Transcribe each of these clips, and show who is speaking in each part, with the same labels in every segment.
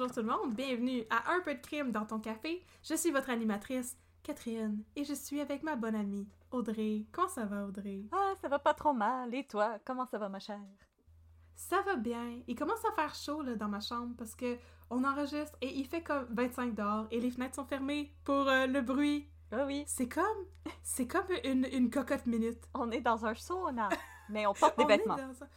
Speaker 1: Bonjour tout le monde, bienvenue à Un peu de crime dans ton café. Je suis votre animatrice, Catherine, et je suis avec ma bonne amie, Audrey. Comment ça va, Audrey?
Speaker 2: Ah, ça va pas trop mal. Et toi, comment ça va, ma chère?
Speaker 1: Ça va bien. Il commence à faire chaud là, dans ma chambre parce que on enregistre et il fait comme 25 dehors et les fenêtres sont fermées pour euh, le bruit.
Speaker 2: Ah oui,
Speaker 1: C'est comme, c'est comme une, une cocotte minute.
Speaker 2: on est dans un sauna, mais on porte des
Speaker 1: On est
Speaker 2: vêtements.
Speaker 1: dans un-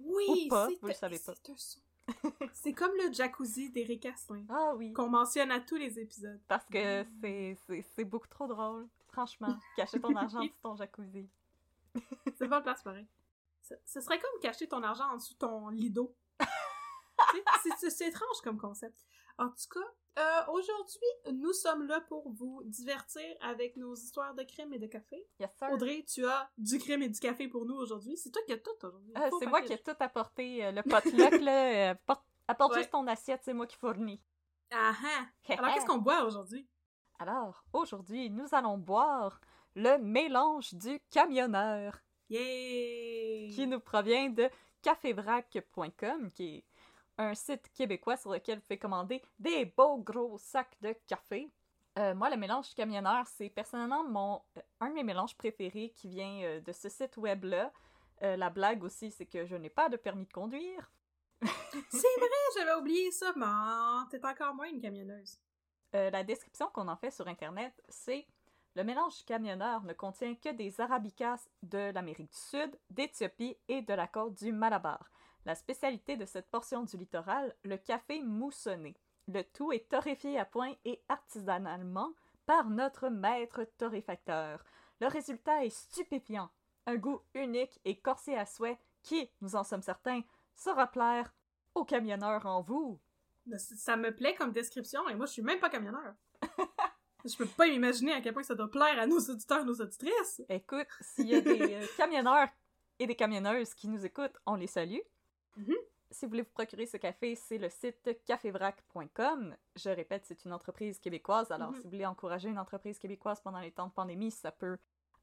Speaker 1: Oui,
Speaker 2: Ou pas, vous le savez pas.
Speaker 1: c'est un saut. c'est comme le jacuzzi d'Éric Asselin
Speaker 2: Ah oui,
Speaker 1: qu'on mentionne à tous les épisodes.
Speaker 2: parce que c'est- c'est c'est beaucoup trop drôle. Franchement, cacher ton argent sous ton jacuzzi.
Speaker 1: C'est pas le place pareil. Ce, ce serait comme cacher ton argent en dessous de ton lido. C'est étrange comme concept. En tout cas, euh, aujourd'hui, nous sommes là pour vous divertir avec nos histoires de crime et de café.
Speaker 2: Yes, sir.
Speaker 1: Audrey, tu as du crime et du café pour nous aujourd'hui. C'est toi qui as tout aujourd'hui.
Speaker 2: Euh, c'est moi qui ai tout apporté. euh, le potluck, là, euh, porte- apporte
Speaker 1: Ouais.
Speaker 2: juste ton assiette, c'est moi qui fournis.
Speaker 1: Ah ah! Alors, qu'est-ce qu'on boit aujourd'hui?
Speaker 2: Alors, aujourd'hui, nous allons boire le mélange du camionneur.
Speaker 1: Yay!
Speaker 2: qui nous provient de cafévrac.com, qui est un site québécois sur lequel vous pouvez commander des beaux gros sacs de café. Euh, moi, le mélange camionneur, c'est personnellement mon, euh, un de mes mélanges préférés qui vient euh, de ce site web-là. Euh, la blague aussi, c'est que je n'ai pas de permis de conduire.
Speaker 1: C'est vrai, j'avais oublié ça, mais t'es encore moins une camionneuse.
Speaker 2: Euh, la description qu'on en fait sur Internet, c'est le mélange camionneur ne contient que des arabicas de l'Amérique du Sud, d'Éthiopie et de la côte du Malabar. La spécialité de cette portion du littoral, le café moussonné. Le tout est torréfié à point et artisanalement par notre maître torréfacteur. Le résultat est stupéfiant. Un goût unique et corsé à souhait qui, nous en sommes certains, saura plaire aux camionneurs en vous.
Speaker 1: Ça me plaît comme description, et moi, je suis même pas camionneur. je peux pas m'imaginer à quel point ça doit plaire à nos auditeurs, nos auditrices.
Speaker 2: Écoute, s'il y a des euh, camionneurs et des camionneuses qui nous écoutent, on les salue.
Speaker 1: Mhm.
Speaker 2: Si vous voulez vous procurer ce café, c'est le site cafévrac.com. Je répète, c'est une entreprise québécoise, alors
Speaker 1: Mhm.
Speaker 2: si vous voulez encourager une entreprise québécoise pendant les temps de pandémie, ça peut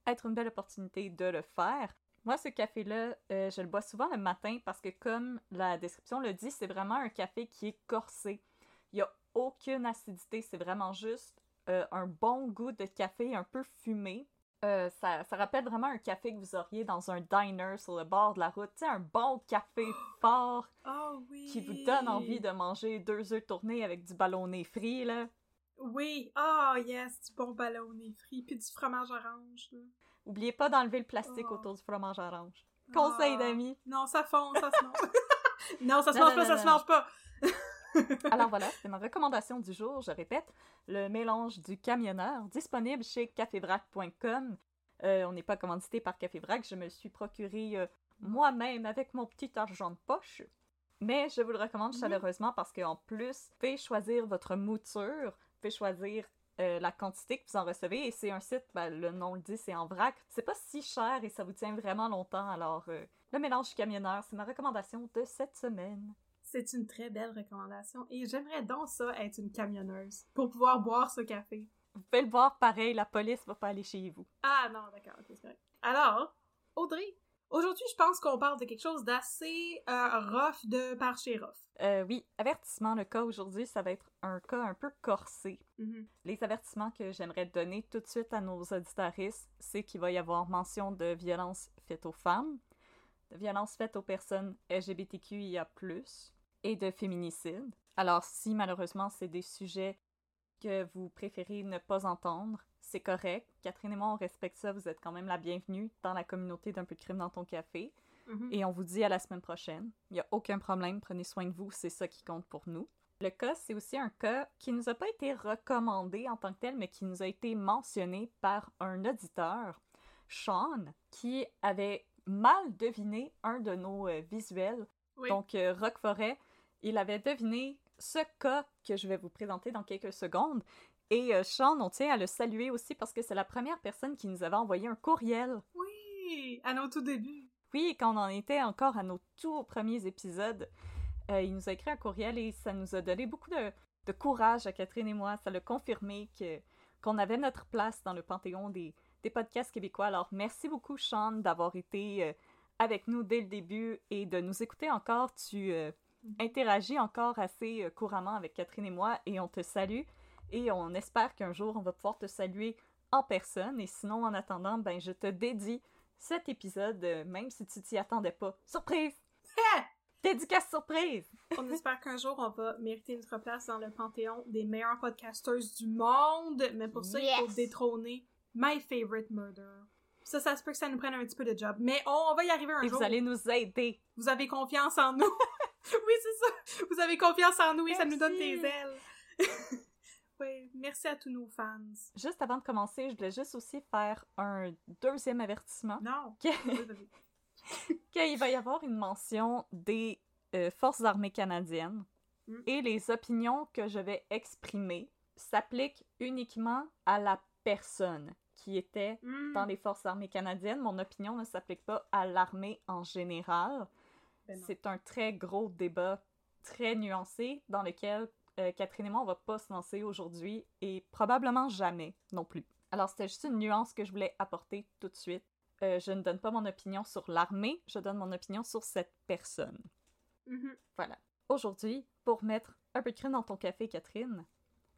Speaker 2: être une belle opportunité de le faire. Moi, ce café-là, euh, je le bois souvent le matin parce que, comme la description le dit, c'est vraiment un café qui est corsé. Il n'y a aucune acidité, c'est vraiment juste euh, un bon goût de café un peu fumé. Euh, ça, ça rappelle vraiment un café que vous auriez dans un diner sur le bord de la route. Tu sais, un bon café fort
Speaker 1: Oh oui!
Speaker 2: qui vous donne envie de manger deux œufs tournés avec du ballonné frit, là.
Speaker 1: Oui! Oh yes! Du bon ballonné frit, puis du fromage orange. là.
Speaker 2: Oubliez pas d'enlever le plastique
Speaker 1: Oh.
Speaker 2: autour du fromage orange. Conseil
Speaker 1: Ah.
Speaker 2: d'amis.
Speaker 1: Non, ça fond, ça se mange. non, ça se mange pas, ça se mange pas!
Speaker 2: Alors voilà, c'est ma recommandation du jour. Je répète, le mélange du camionneur, disponible chez cafévrac.com. Euh, on n'est pas commandité par Cafévrac, je me le suis procuré euh, moi-même avec mon petit argent de poche. Mais je vous le recommande chaleureusement parce qu'en plus, vous pouvez choisir votre mouture, vous pouvez choisir euh, la quantité que vous en recevez et c'est un site, ben, le nom le dit, c'est en vrac. C'est pas si cher et ça vous tient vraiment longtemps. Alors, le mélange du camionneur, c'est ma recommandation de cette semaine.
Speaker 1: C'est une très belle recommandation et j'aimerais donc ça être une camionneuse pour pouvoir boire ce café.
Speaker 2: Vous pouvez le voir pareil, la police va pas aller chez vous.
Speaker 1: Ah non, d'accord, ok, c'est correct. Alors, Audrey, aujourd'hui, je pense qu'on parle de quelque chose d'assez euh, rough de par chez rough.
Speaker 2: Euh, oui, avertissement, le cas aujourd'hui, ça va être un cas un peu corsé.
Speaker 1: Mhm.
Speaker 2: Les avertissements que j'aimerais donner tout de suite à nos auditaristes, c'est qu'il va y avoir mention de violences faites aux femmes, de violences faites aux personnes LGBTQIA+, et de féminicide. Alors si malheureusement c'est des sujets que vous préférez ne pas entendre, c'est correct. Catherine et moi, on respecte ça. Vous êtes quand même la bienvenue dans la communauté d'un peu de crime dans ton café.
Speaker 1: Mhm.
Speaker 2: Et on vous dit à la semaine prochaine. Il n'y a aucun problème, prenez soin de vous, c'est ça qui compte pour nous. Le cas, c'est aussi un cas qui nous a pas été recommandé en tant que tel, mais qui nous a été mentionné par un auditeur, Sean, qui avait mal deviné un de nos euh, visuels.
Speaker 1: Oui.
Speaker 2: Donc, euh, Rock Forêt, il avait deviné ce cas que je vais vous présenter dans quelques secondes. Et euh, Sean, on tient à le saluer aussi parce que c'est la première personne qui nous avait envoyé un courriel
Speaker 1: Oui, à nos tout débuts.
Speaker 2: oui, quand on en était encore à nos tout premiers épisodes, euh, il nous a écrit un courriel et ça nous a donné beaucoup de, de courage à Catherine et moi. Ça l'a confirmé que qu'on avait notre place dans le panthéon des, des podcasts québécois. Alors, merci beaucoup, Sean, d'avoir été euh, avec nous dès le début et de nous écouter encore. Tu euh, interagis encore assez euh, couramment avec Catherine et moi et on te salue. Et on espère qu'un jour, on va pouvoir te saluer en personne. Et sinon, en attendant, ben, je te dédie cet épisode, euh, même si tu t'y attendais pas. Surprise! Dédicace surprise!
Speaker 1: On espère qu'un jour, on va mériter notre place dans le panthéon des meilleurs podcasters du monde. Mais pour ça, il faut détrôner My Favorite Murder. Ça, ça se peut que ça nous prenne un petit peu de job. Mais on, on va y arriver un
Speaker 2: Et
Speaker 1: jour.
Speaker 2: vous allez nous aider.
Speaker 1: Vous avez confiance en nous. oui, c'est ça. Vous avez confiance en nous et ça nous donne des ailes. oui, merci à tous nos fans.
Speaker 2: Juste avant de commencer, je voulais juste aussi faire un deuxième avertissement.
Speaker 1: Non.
Speaker 2: Qu'il va y avoir une mention des euh, forces armées canadiennes
Speaker 1: Mm.
Speaker 2: et les opinions que je vais exprimer s'appliquent uniquement à la personne qui était
Speaker 1: Hmm.
Speaker 2: dans les forces armées canadiennes. Mon opinion ne s'applique pas à l'armée en général.
Speaker 1: Ben.
Speaker 2: C'est un très gros débat très nuancé dans lequel euh, Catherine et moi, on va pas se lancer aujourd'hui et probablement jamais non plus. Alors, c'était juste une nuance que je voulais apporter tout de suite. Euh, je ne donne pas mon opinion sur l'armée, je donne mon opinion sur cette personne.
Speaker 1: Mhm.
Speaker 2: Voilà. Aujourd'hui, pour mettre un peu de crème dans ton café, Catherine,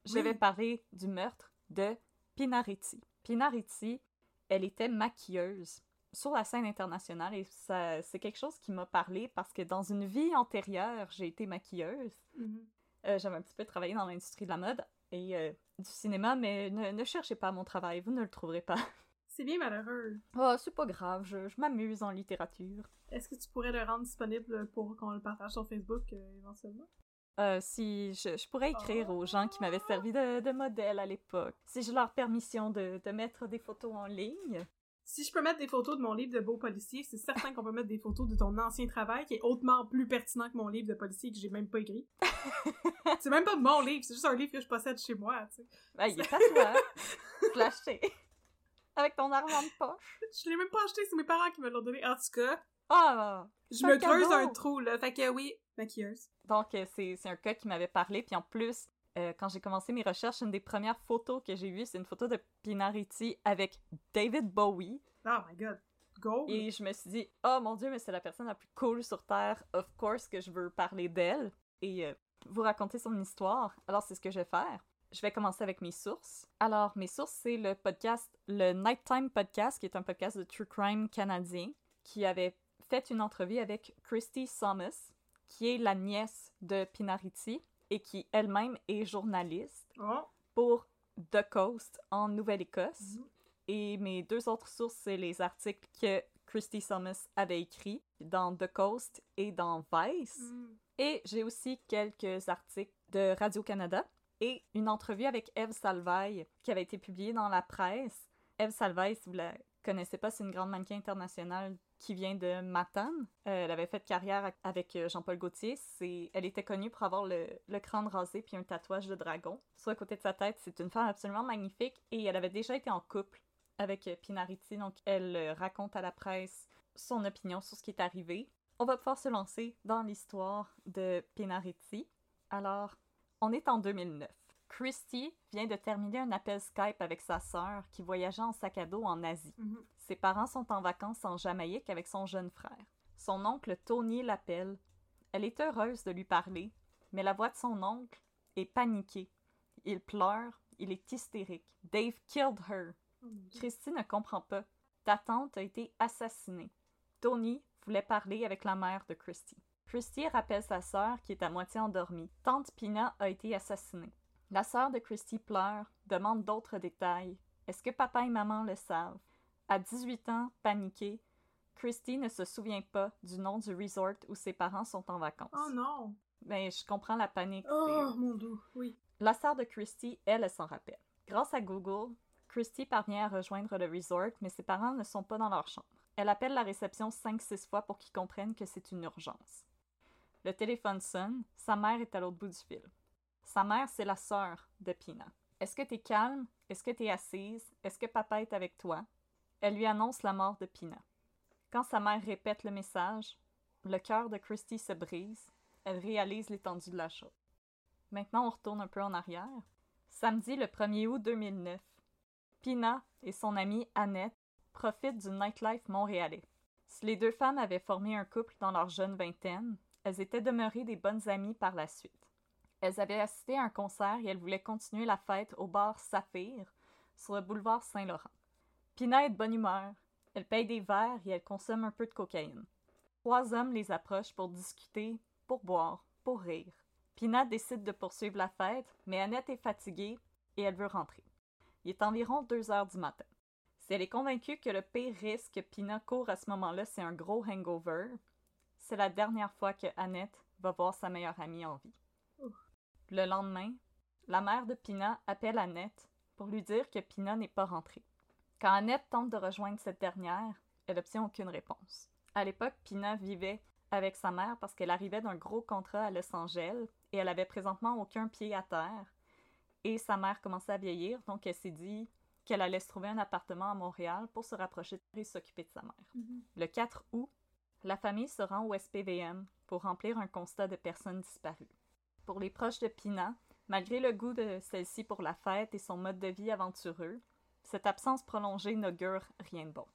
Speaker 2: je vais parler du meurtre de Pinariti. Pinariti, elle était maquilleuse sur la scène internationale et ça, c'est quelque chose qui m'a parlé parce que dans une vie antérieure, j'ai été maquilleuse.
Speaker 1: Mhm.
Speaker 2: Euh, J'avais un petit peu travaillé dans l'industrie de la mode et euh, du cinéma, mais ne, ne cherchez pas mon travail, vous ne le trouverez pas.
Speaker 1: C'est bien malheureux.
Speaker 2: Oh, c'est pas grave, je, je m'amuse en littérature.
Speaker 1: Est-ce que tu pourrais le rendre disponible pour qu'on le partage sur Facebook euh, éventuellement?
Speaker 2: Euh, si je, je pourrais écrire aux gens qui m'avaient servi de, de modèle à l'époque, si j'ai leur permission de, de mettre des photos en ligne.
Speaker 1: Si je peux mettre des photos de mon livre de beau policier, c'est certain qu'on peut mettre des photos de ton ancien travail qui est hautement plus pertinent que mon livre de policier que j'ai même pas écrit. c'est même pas mon livre, c'est juste un livre que je possède chez moi, tu sais.
Speaker 2: Ben, il est à toi. Je l'ai acheté. Avec ton argent de poche.
Speaker 1: Je l'ai même pas acheté, c'est mes parents qui me l'ont donné. En tout cas,
Speaker 2: Ah!
Speaker 1: je me creuse
Speaker 2: cadeau.
Speaker 1: un trou, là. Fait que oui, maquilleuse.
Speaker 2: Donc, euh, c'est c'est un cas qui m'avait parlé. Puis en plus, euh, quand j'ai commencé mes recherches, une des premières photos que j'ai vues, c'est une photo de Pinariti avec David Bowie.
Speaker 1: Oh my god. Go!
Speaker 2: Et je me suis dit, oh mon dieu, mais c'est la personne la plus cool sur Terre. Of course que je veux parler d'elle et euh, vous raconter son histoire. Alors, c'est ce que je vais faire. Je vais commencer avec mes sources. Alors, mes sources, c'est le podcast, le Nighttime Podcast, qui est un podcast de true crime canadien, qui avait fait une entrevue avec Christy Thomas, qui est la nièce de Pinariti et qui elle-même est journaliste
Speaker 1: Oh!
Speaker 2: pour The Coast en Nouvelle-Écosse.
Speaker 1: Mhm.
Speaker 2: Et mes deux autres sources, c'est les articles que Christy Thomas avait écrits dans The Coast et dans Vice.
Speaker 1: Mm.
Speaker 2: Et j'ai aussi quelques articles de Radio-Canada et une entrevue avec Eve Salvaille qui avait été publiée dans la presse. Eve Salvaille, si vous la connaissez pas, c'est une grande mannequin internationale qui vient de Matane. Euh, elle avait fait carrière avec euh, Jean-Paul Gaultier. Elle était connue pour avoir le, crâne rasé puis un tatouage de dragon. Sur le côté de sa tête, c'est une femme absolument magnifique et elle avait déjà été en couple avec euh, Pinariti. Donc, elle raconte à la presse son opinion sur ce qui est arrivé. on va pouvoir se lancer dans l'histoire de Pinaretti. Alors, on est en 2009. Christy vient de terminer un appel Skype avec sa sœur qui voyageait en sac à dos en Asie.
Speaker 1: Mhm.
Speaker 2: Ses parents sont en vacances en Jamaïque avec son jeune frère. Son oncle Tony l'appelle. Elle est heureuse de lui parler, mais la voix de son oncle est paniquée. Il pleure, il est hystérique. Dave killed her.
Speaker 1: Dieu.
Speaker 2: Christy ne comprend pas. Ta tante a été assassinée. Tony voulait parler avec la mère de Christy. Christy rappelle sa sœur qui est à moitié endormie. Tante Pina a été assassinée. La sœur de Christy pleure, demande d'autres détails. Est-ce que papa et maman le savent? À 18 ans, paniquée, Christy ne se souvient pas du nom du resort où ses parents sont en vacances.
Speaker 1: Oh non!
Speaker 2: Ben, je comprends la panique.
Speaker 1: Oh mon dieu, oui.
Speaker 2: la sœur de Christy, elle, elle s'en rappelle. Grâce à Google, Christy parvient à rejoindre le resort, mais ses parents ne sont pas dans leur chambre. Elle appelle la réception 5-6 fois pour qu'ils comprennent que c'est une urgence. Le téléphone sonne, sa mère est à l'autre bout du fil. Sa mère, c'est la sœur de Pina. Est-ce que t'es calme? Est-ce que t'es assise? Est-ce que papa est avec toi? Elle lui annonce la mort de Pina. Quand sa mère répète le message, le cœur de Christy se brise. Elle réalise l'étendue de la chose. Maintenant, on retourne un peu en arrière. Samedi le 1er août 2009, Pina et son amie Annette profitent du nightlife montréalais. Si les deux femmes avaient formé un couple dans leur jeune vingtaine, elles étaient demeurées des bonnes amies par la suite. Elles avaient assisté à un concert et elles voulaient continuer la fête au bar Saphir sur le boulevard Saint-Laurent. Pina est de bonne humeur. Elle paye des verres et elle consomme un peu de cocaïne. Trois hommes les approchent pour discuter, pour boire, pour rire. Pina décide de poursuivre la fête, mais Annette est fatiguée et elle veut rentrer. Il est environ 2 heures du matin. Si elle est convaincue que le pire risque que Pina court à ce moment-là, c'est un gros hangover, c'est la dernière fois que Annette va voir sa meilleure amie en vie. Le lendemain, la mère de Pina appelle Annette pour lui dire que Pina n'est pas rentrée. Quand Annette tente de rejoindre cette dernière, elle n'obtient aucune réponse. À l'époque, Pina vivait avec sa mère parce qu'elle arrivait d'un gros contrat à Los Angeles et elle avait présentement aucun pied à terre. Et sa mère commençait à vieillir, donc elle s'est dit qu'elle allait se trouver un appartement à Montréal pour se rapprocher et s'occuper de sa mère.
Speaker 1: Mhm.
Speaker 2: Le 4 août, la famille se rend au SPVM pour remplir un constat de personnes disparues. Pour les proches de Pina, malgré le goût de celle-ci pour la fête et son mode de vie aventureux, cette absence prolongée n'augure rien de bon.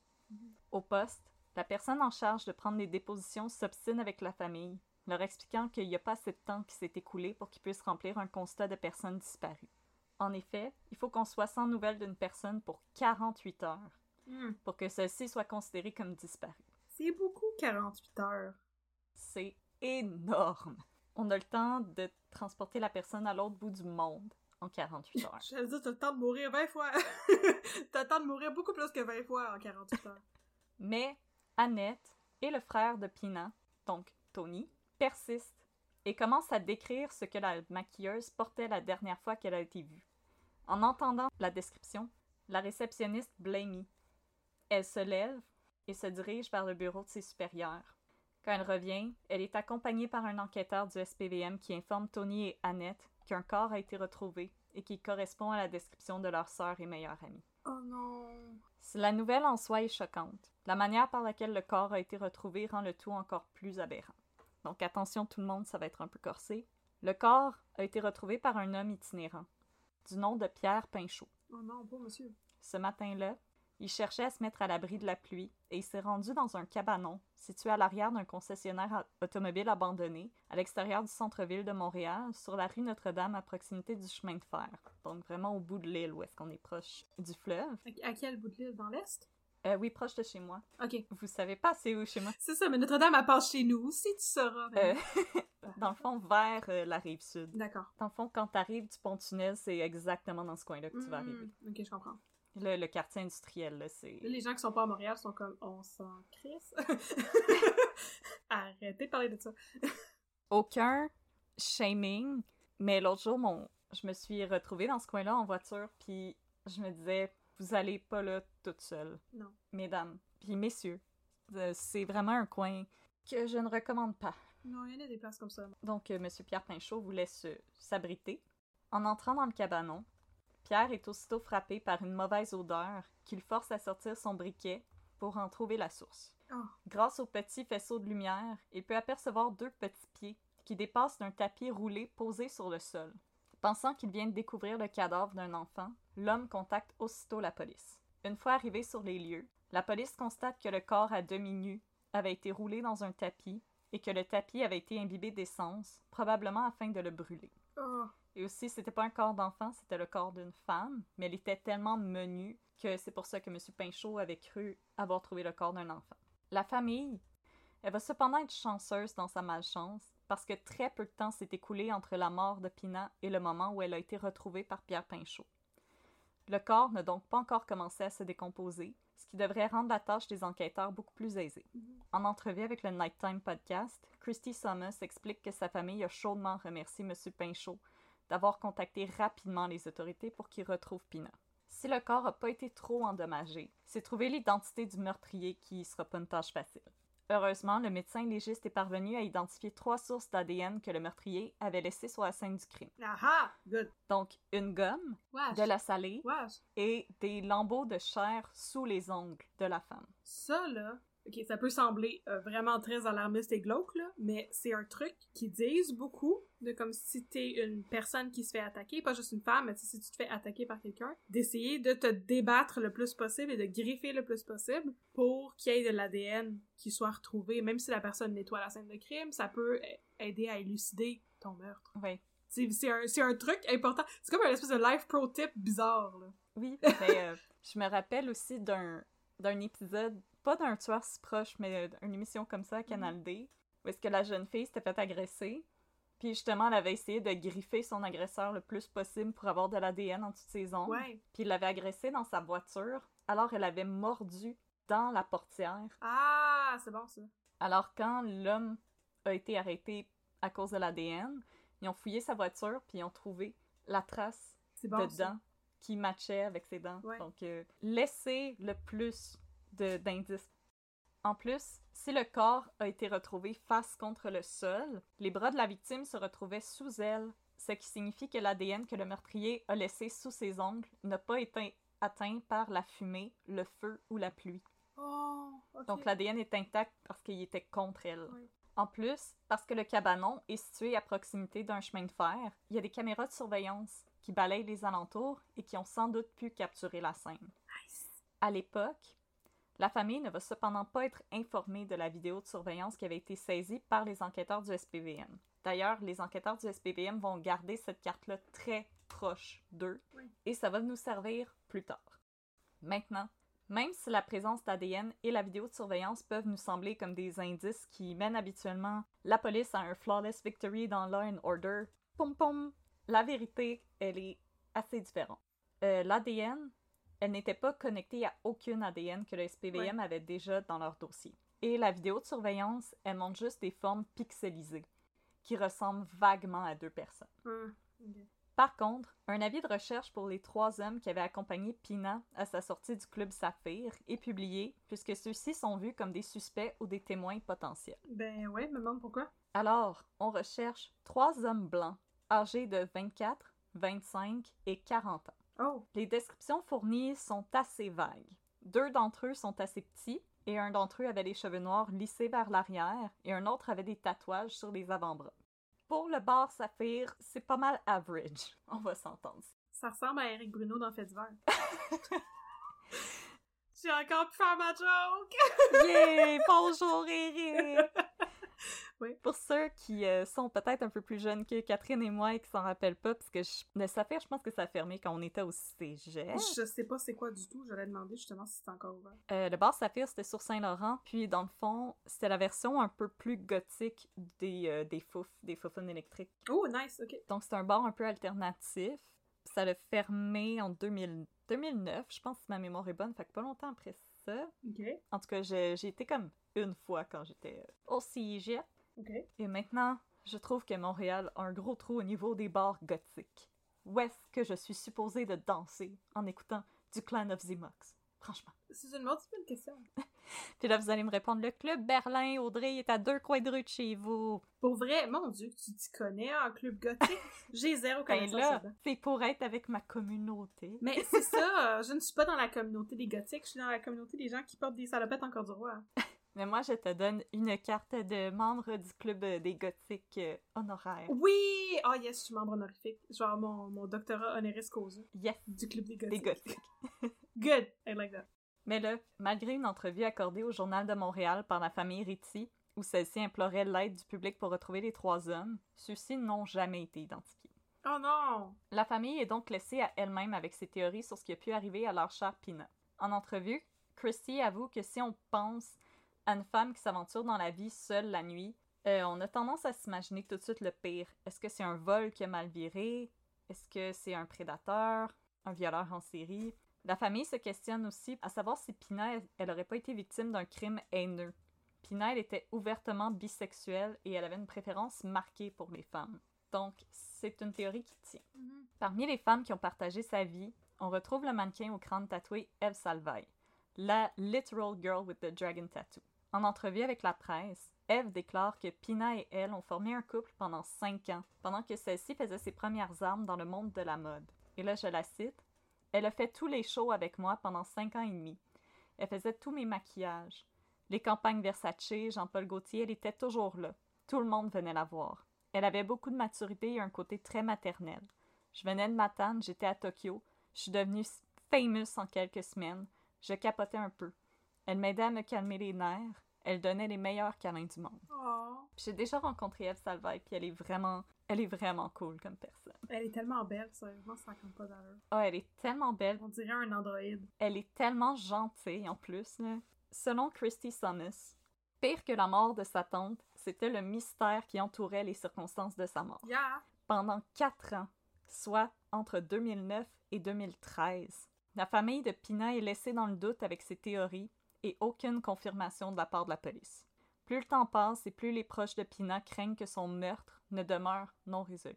Speaker 2: Au poste, la personne en charge de prendre les dépositions s'obstine avec la famille, leur expliquant qu'il n'y a pas assez de temps qui s'est écoulé pour qu'ils puissent remplir un constat de personnes disparues. En effet, il faut qu'on soit sans nouvelles d'une personne pour 48 heures
Speaker 1: Hmm.
Speaker 2: pour que celle-ci soit considérée comme disparue.
Speaker 1: C'est beaucoup 48 heures.
Speaker 2: C'est énorme. On a le temps de transporter la personne à l'autre bout du monde en 48 heures.
Speaker 1: J'allais dire, t'as le temps de mourir 20 fois. t'as le temps de mourir beaucoup plus que 20 fois en 48 heures.
Speaker 2: Mais Annette et le frère de Pina, donc Tony, persistent et commencent à décrire ce que la maquilleuse portait la dernière fois qu'elle a été vue. En entendant la description, la réceptionniste Blamey. Elle se lève et se dirige vers le bureau de ses supérieurs. Quand elle revient, elle est accompagnée par un enquêteur du SPVM qui informe Tony et Annette qu'un corps a été retrouvé et qui correspond à la description de leur sœur et meilleure amie.
Speaker 1: Oh non.
Speaker 2: Si La nouvelle en soi est choquante. La manière par laquelle le corps a été retrouvé rend le tout encore plus aberrant. Donc attention tout le monde, ça va être un peu corsé. Le corps a été retrouvé par un homme itinérant, du nom de Pierre Pinchot.
Speaker 1: Oh non, pas monsieur.
Speaker 2: Ce matin-là, il cherchait à se mettre à l'abri de la pluie et il s'est rendu dans un cabanon situé à l'arrière d'un concessionnaire automobile abandonné à l'extérieur du centre-ville de Montréal, sur la rue Notre-Dame à proximité du chemin de fer. Donc vraiment au bout de l'île où est-ce qu'on est proche du fleuve.
Speaker 1: À, quel bout de l'île? Dans l'Est?
Speaker 2: Euh, oui, proche de chez moi.
Speaker 1: Ok.
Speaker 2: Vous savez pas c'est où chez moi?
Speaker 1: C'est ça, mais Notre-Dame, elle passe chez nous aussi, tu sauras.
Speaker 2: Euh, dans le fond, vers euh, la rive sud.
Speaker 1: D'accord.
Speaker 2: Dans le fond, quand t'arrives du pont-tunnel, c'est exactement dans ce coin-là que tu vas
Speaker 1: Hmm,
Speaker 2: arriver.
Speaker 1: Ok, je comprends.
Speaker 2: Le, le quartier industriel, là, c'est...
Speaker 1: Les gens qui sont pas à Montréal sont comme, on s'en crisse. Arrêtez de parler de ça.
Speaker 2: aucun shaming, mais l'autre jour, mon, je me suis retrouvée dans ce coin-là en voiture, puis je me disais, vous allez pas là toute seule,
Speaker 1: Non.
Speaker 2: mesdames, puis messieurs. Euh, C'est vraiment un coin que je ne recommande pas.
Speaker 1: Non, il y en a des places comme ça.
Speaker 2: Donc, euh, Monsieur Pierre Pinchot voulait se s'abriter. En entrant dans le cabanon, Pierre est aussitôt frappé par une mauvaise odeur qui le force à sortir son briquet pour en trouver la source.
Speaker 1: Oh.
Speaker 2: Grâce au petit faisceau de lumière, il peut apercevoir deux petits pieds qui dépassent d'un tapis roulé posé sur le sol. Pensant qu'il vient de découvrir le cadavre d'un enfant, l'homme contacte aussitôt la police. Une fois arrivé sur les lieux, la police constate que le corps à demi nu avait été roulé dans un tapis et que le tapis avait été imbibé d'essence, probablement afin de le brûler.
Speaker 1: Oh.
Speaker 2: Et aussi, c'était pas un corps d'enfant, c'était le corps d'une femme, mais elle était tellement menue que c'est pour ça que M. Pinchot avait cru avoir trouvé le corps d'un enfant. La famille, elle va cependant être chanceuse dans sa malchance, parce que très peu de temps s'est écoulé entre la mort de Pina et le moment où elle a été retrouvée par Pierre Pinchot. Le corps n'a donc pas encore commencé à se décomposer, ce qui devrait rendre la tâche des enquêteurs beaucoup plus aisée. En entrevue avec le Nighttime Podcast, Christy Thomas explique que sa famille a chaudement remercié M. Pinchot d'avoir contacté rapidement les autorités pour qu'ils retrouvent Pina. Si le corps n'a pas été trop endommagé, c'est trouver l'identité du meurtrier qui sera pas une tâche facile. Heureusement, le médecin légiste est parvenu à identifier trois sources d'ADN que le meurtrier avait laissées sur la scène du crime.
Speaker 1: Aha! Good.
Speaker 2: Donc, une gomme,
Speaker 1: Wesh.
Speaker 2: de la salée
Speaker 1: Wesh.
Speaker 2: et des lambeaux de chair sous les ongles de la femme.
Speaker 1: Ça, là, ok, ça peut sembler euh, vraiment très alarmiste et glauque, là, mais c'est un truc qu'ils disent beaucoup, de comme si t'es une personne qui se fait attaquer, pas juste une femme, mais si tu te fais attaquer par quelqu'un, d'essayer de te débattre le plus possible et de griffer le plus possible pour qu'il y ait de l'ADN qui soit retrouvé, même si la personne nettoie la scène de crime, ça peut aider à élucider ton meurtre.
Speaker 2: Oui.
Speaker 1: C'est un, un truc important. C'est comme un espèce de life pro tip bizarre, là.
Speaker 2: Oui, mais euh, je me rappelle aussi d'un d'un épisode, pas d'un tueur si proche, mais d'une émission comme ça à Canal D, où est-ce que la jeune fille s'était fait agresser, puis justement, elle avait essayé de griffer son agresseur le plus possible pour avoir de l'ADN en de ses ongles,
Speaker 1: Ouais.
Speaker 2: puis il l'avait agressé dans sa voiture, alors elle avait mordu dans la portière.
Speaker 1: Ah, c'est bon, ça.
Speaker 2: Alors quand l'homme a été arrêté à cause de l'ADN, ils ont fouillé sa voiture, puis ils ont trouvé la trace
Speaker 1: bon,
Speaker 2: de
Speaker 1: ça.
Speaker 2: dents qui matchait avec ses dents.
Speaker 1: Ouais.
Speaker 2: Donc, euh, laissez le plus de- d'indices. En plus, si le corps a été retrouvé face contre le sol, les bras de la victime se retrouvaient sous elle, ce qui signifie que l'ADN que le meurtrier a laissé sous ses ongles n'a pas été atteint par la fumée, le feu ou la pluie.
Speaker 1: Oh.
Speaker 2: Donc l'ADN est intact parce qu'il était contre elle.
Speaker 1: Oui.
Speaker 2: En plus, parce que le cabanon est situé à proximité d'un chemin de fer, il y a des caméras de surveillance qui balayent les alentours et qui ont sans doute pu capturer la scène. À l'époque, la famille ne va cependant pas être informée de la vidéo de surveillance qui avait été saisie par les enquêteurs du SPVM. D'ailleurs, les enquêteurs du SPVM vont garder cette carte-là très proche d'eux et ça va nous servir plus tard. Maintenant, même si la présence d'ADN et la vidéo de surveillance peuvent nous sembler comme des indices qui mènent habituellement la police à un flawless victory dans Law and Order, pom pom, la vérité, elle est assez différente. Euh, L'ADN, elle n'était pas connectée à aucune ADN que le SPVM avait déjà dans leur dossier. Et la vidéo de surveillance, elle montre juste des formes pixelisées qui ressemblent vaguement à deux personnes. Par contre, un avis de recherche pour les trois hommes qui avaient accompagné Pina à sa sortie du club Saphir est publié puisque ceux-ci sont vus comme des suspects ou des témoins potentiels.
Speaker 1: Ben ouais, me demande pourquoi.
Speaker 2: Alors, on recherche trois hommes blancs âgés de 24, 25 et 40 ans.
Speaker 1: Oh,
Speaker 2: Les descriptions fournies sont assez vagues. Deux d'entre eux sont assez petits et un d'entre eux avait les cheveux noirs lissés vers l'arrière et un autre avait des tatouages sur les avant-bras. Pour le bar Saphir, c'est pas mal average, on va s'entendre.
Speaker 1: ça ressemble à Eric Bruno dans Fait. J'ai encore pu faire ma joke!
Speaker 2: Yeah! Bonjour Eric!
Speaker 1: Oui.
Speaker 2: Pour ceux qui euh, sont peut-être un peu plus jeunes que Catherine et moi et qui s'en rappellent pas, parce que je... le Saphir, je pense que ça a fermé quand on était au cégep.
Speaker 1: Je sais pas c'est quoi du tout, j'allais demander justement si c'est encore ouvert.
Speaker 2: Euh, le bar Saphir, c'était sur Saint-Laurent, puis dans le fond, c'était la version un peu plus gothique des, euh, des fouf, des foufounes électriques.
Speaker 1: Oh, nice, ok.
Speaker 2: Donc c'est un bar un peu alternatif. Ça l'a fermé en 2000 2009, je pense si ma mémoire est bonne, fait que pas longtemps après ça.
Speaker 1: Ok,
Speaker 2: En tout cas, j'ai j'ai été comme une fois quand j'étais euh, au cégep. Et maintenant, je trouve que Montréal a un gros trou au niveau des bars gothiques. Où est-ce que je suis supposée de danser en écoutant du Clan of the Mox? Franchement.
Speaker 1: C'est une multiple question.
Speaker 2: Puis là, vous allez me répondre, le club Berlin, Audrey, est à deux coins de rue de chez vous.
Speaker 1: Pour vrai, mon Dieu, tu t'y connais en club gothique? J'ai zéro
Speaker 2: Ben
Speaker 1: connaissance
Speaker 2: là, c'est pour être avec ma communauté.
Speaker 1: Mais c'est ça, euh, je ne suis pas dans la communauté des gothiques, je suis dans la communauté des gens qui portent des salopettes encore du roi.
Speaker 2: Mais moi, je te donne une carte de membre du club euh, des gothiques euh, honoraires.
Speaker 1: Oui! Ah yes, je suis membre honorifique. Genre mon, mon doctorat honoris causa
Speaker 2: Yes,
Speaker 1: du club des
Speaker 2: des
Speaker 1: gothiques.
Speaker 2: gothiques.
Speaker 1: Good! I like that.
Speaker 2: Mais là, malgré une entrevue accordée au Journal de Montréal par la famille Ritchie, où celle-ci implorait l'aide du public pour retrouver les trois hommes, ceux-ci n'ont jamais été identifiés.
Speaker 1: Oh non!
Speaker 2: La famille est donc laissée à elle-même avec ses théories sur ce qui a pu arriver à leur chère Pina. En entrevue, Christy avoue que si on pense à une femme qui s'aventure dans la vie seule la nuit, euh, on a tendance à s'imaginer tout de suite le pire. Est-ce que c'est un vol qui a mal viré? Est-ce que c'est un prédateur? Un violeur en série? La famille se questionne aussi à savoir si Pina, elle, elle aurait pas été victime d'un crime haineux. Pina, elle était ouvertement bisexuelle et elle avait une préférence marquée pour les femmes. Donc, c'est une théorie qui tient. Parmi les femmes qui ont partagé sa vie, on retrouve le mannequin au crâne tatoué Eve Salvaille, la Literal Girl with the Dragon Tattoo. En entrevue avec la presse, Eve déclare que Pina et elle ont formé un couple pendant cinq ans, pendant que celle-ci faisait ses premières armes dans le monde de la mode. Et là, je la cite Elle a fait tous les shows avec moi pendant cinq ans et demi. Elle faisait tous mes maquillages. Les campagnes Versace, Jean-Paul Gaultier, elle était toujours là. Tout le monde venait la voir. Elle avait beaucoup de maturité et un côté très maternel. Je venais de Matane, j'étais à Tokyo. Je suis devenue famous en quelques semaines. Je capotais un peu. Elle m'aidait à me calmer les nerfs. Elle donnait les meilleurs câlins du monde.
Speaker 1: Oh!
Speaker 2: J'ai déjà rencontré Eve Salvaille, puis elle est vraiment, elle est vraiment cool comme personne.
Speaker 1: Elle est tellement belle, sérieusement, ça compte pas d'allure.
Speaker 2: Oh, elle est tellement belle,
Speaker 1: On dirait un androïde.
Speaker 2: elle est tellement gentille en plus. là. Selon Christy Summis, pire que la mort de sa tante, c'était le mystère qui entourait les circonstances de sa mort.
Speaker 1: Yeah!
Speaker 2: pendant quatre ans, soit entre 2009 et 2013. La famille de Pina est laissée dans le doute avec ses théories et aucune confirmation de la part de la police. Plus le temps passe et plus les proches de Pina craignent que son meurtre ne demeure non résolu.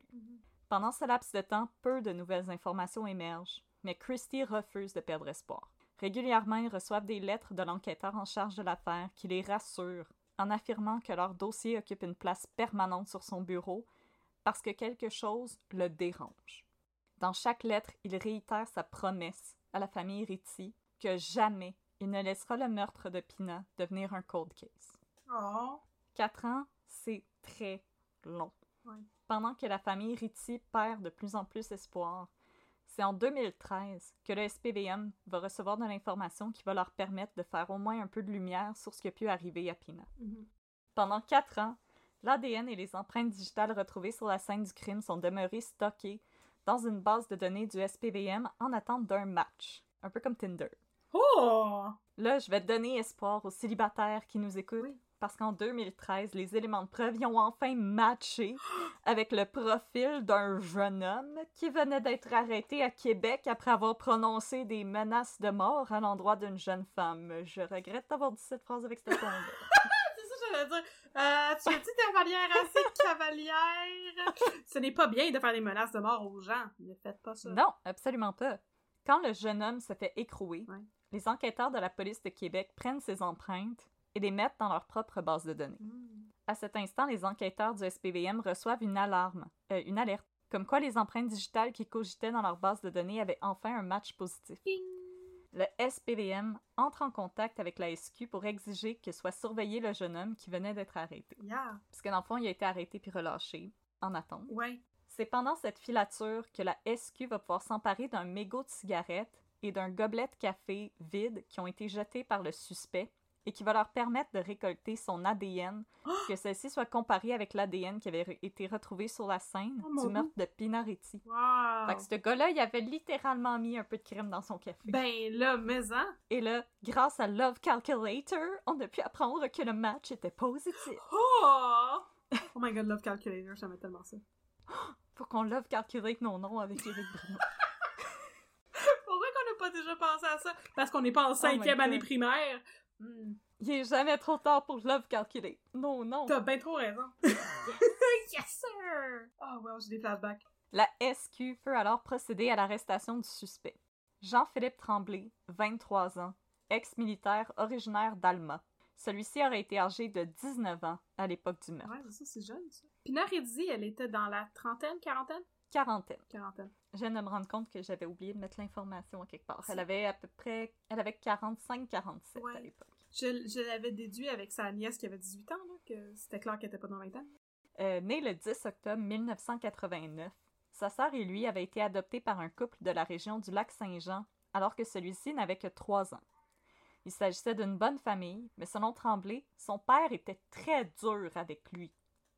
Speaker 2: Pendant ce laps de temps, peu de nouvelles informations émergent, mais Christie refuse de perdre espoir. Régulièrement, ils reçoivent des lettres de l'enquêteur en charge de l'affaire qui les rassure en affirmant que leur dossier occupe une place permanente sur son bureau parce que quelque chose le dérange. Dans chaque lettre, il réitère sa promesse à la famille Ritchie que jamais il ne laissera le meurtre de Pina devenir un cold case.
Speaker 1: Oh!
Speaker 2: Quatre ans, c'est très long.
Speaker 1: Ouais.
Speaker 2: Pendant que la famille Ritchie perd de plus en plus espoir, c'est en 2013 que le SPVM va recevoir de l'information qui va leur permettre de faire au moins un peu de lumière sur ce qui a pu arriver à Pina.
Speaker 1: Mhm.
Speaker 2: Pendant quatre ans, l'ADN et les empreintes digitales retrouvées sur la scène du crime sont demeurées stockées dans une base de données du SPVM en attente d'un match, un peu comme Tinder.
Speaker 1: Oh!
Speaker 2: Là, je vais donner espoir aux célibataires qui nous écoutent.
Speaker 1: Oui.
Speaker 2: Parce qu'en 2013, les éléments de preuve y ont enfin matché avec le profil d'un jeune homme qui venait d'être arrêté à Québec après avoir prononcé des menaces de mort à l'endroit d'une jeune femme. Je regrette d'avoir dit cette phrase avec cette ton-là.
Speaker 1: J'allais dire. Euh, tu as dit cavalière assez cavalière? Ce n'est pas bien de faire des menaces de mort aux gens. Ne faites pas ça.
Speaker 2: Non, absolument pas. Quand le jeune homme se fait écrouer,
Speaker 1: Ouais.
Speaker 2: les enquêteurs de la police de Québec prennent ses empreintes et les mettent dans leur propre base de données.
Speaker 1: Mm.
Speaker 2: À cet instant, les enquêteurs du SPVM reçoivent une alarme, euh, une alerte, comme quoi les empreintes digitales qui cogitaient dans leur base de données avaient enfin un match positif. Le SPVM entre en contact avec la SQ pour exiger que soit surveillé le jeune homme qui venait d'être arrêté.
Speaker 1: Yeah.
Speaker 2: Puisque dans le fond, il a été arrêté puis relâché, en attente.
Speaker 1: Ouais.
Speaker 2: C'est pendant cette filature que la SQ va pouvoir s'emparer d'un mégot de cigarette et d'un gobelet de café vide qui ont été jetés par le suspect et qui va leur permettre de récolter son ADN, que celle-ci soit comparée avec l'ADN qui avait été retrouvé sur la scène
Speaker 1: Oh,
Speaker 2: du meurtre de Pinaretti.
Speaker 1: Wow.
Speaker 2: Fait que ce gars-là, il avait littéralement mis un peu de crème dans son café.
Speaker 1: Ben là, mais hein?
Speaker 2: Et là, grâce à Love Calculator, on a pu apprendre que le match était positif.
Speaker 1: Oh! Oh my god, Love Calculator, j'aimais tellement ça.
Speaker 2: Faut qu'on Love Calculate nos noms avec Eric Bruno.
Speaker 1: Pourquoi qu'on n'a pas déjà pensé à ça? Parce qu'on n'est pas en cinquième
Speaker 2: God.
Speaker 1: année primaire.
Speaker 2: Il est jamais trop tard pour Love Calculate. Non, non.
Speaker 1: T'as bien trop raison. yes, sir! Oh wow, j'ai des flashbacks.
Speaker 2: La SQ peut alors procéder à l'arrestation du suspect. Jean-Philippe Tremblay, 23 ans, ex-militaire originaire d'Alma. Celui-ci aurait été âgé de 19 ans à l'époque du meurtre.
Speaker 1: Ouais, ça, c'est jeune, ça. Puis Naridzi, elle était dans la trentaine, quarantaine?
Speaker 2: Quarantaine.
Speaker 1: Quarantaine.
Speaker 2: Je viens de me rendre compte que j'avais oublié de mettre l'information à quelque part. Elle avait à peu près... Elle avait 45-47
Speaker 1: Ouais.
Speaker 2: à l'époque.
Speaker 1: Je, je l'avais déduit avec sa nièce qui avait 18 ans, là, que c'était clair qu'elle était pas dans 20 ans.
Speaker 2: Euh, né le 10 octobre 1989, sa sœur et lui avaient été adoptés par un couple de la région du lac Saint-Jean, alors que celui-ci n'avait que trois ans. Il s'agissait d'une bonne famille, mais selon Tremblay, son père était très dur avec lui.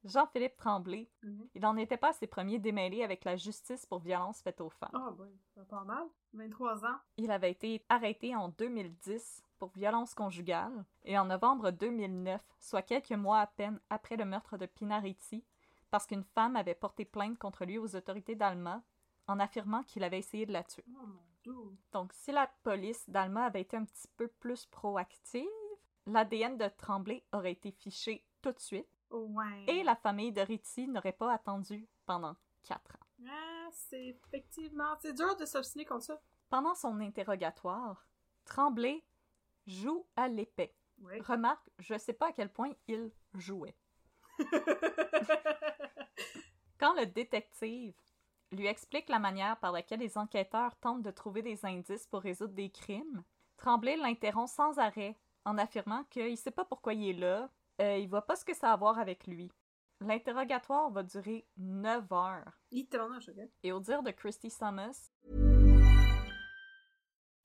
Speaker 2: Jean-Philippe Tremblay,
Speaker 1: Mhm.
Speaker 2: il n'en était pas à ses premiers démêlés avec la justice pour violences faites aux femmes.
Speaker 1: Ah, ben, ça va pas mal. 23 ans.
Speaker 2: Il avait été arrêté en 2010 pour violence conjugale et en novembre 2009, soit quelques mois à peine après le meurtre de Pinariti, parce qu'une femme avait porté plainte contre lui aux autorités d'Alma en affirmant qu'il avait essayé de la tuer.
Speaker 1: Oh.
Speaker 2: Donc, si la police d'Alma avait été un petit peu plus proactive, l'ADN de Tremblay aurait été fiché tout de suite
Speaker 1: Ouais.
Speaker 2: et la famille de Ritchie n'aurait pas attendu pendant quatre ans.
Speaker 1: Ah, c'est effectivement. C'est dur de s'obstiner contre ça.
Speaker 2: Pendant son interrogatoire, Tremblay joue à l'épée. Remarque, je sais pas à quel point il jouait. Quand le détective lui explique la manière par laquelle les enquêteurs tentent de trouver des indices pour résoudre des crimes, Tremblay l'interrompt sans arrêt en affirmant qu'il sait pas pourquoi il est là, euh, il voit pas ce que ça a à voir avec lui. L'interrogatoire va durer 9 heures. Et au dire de Christy Summers,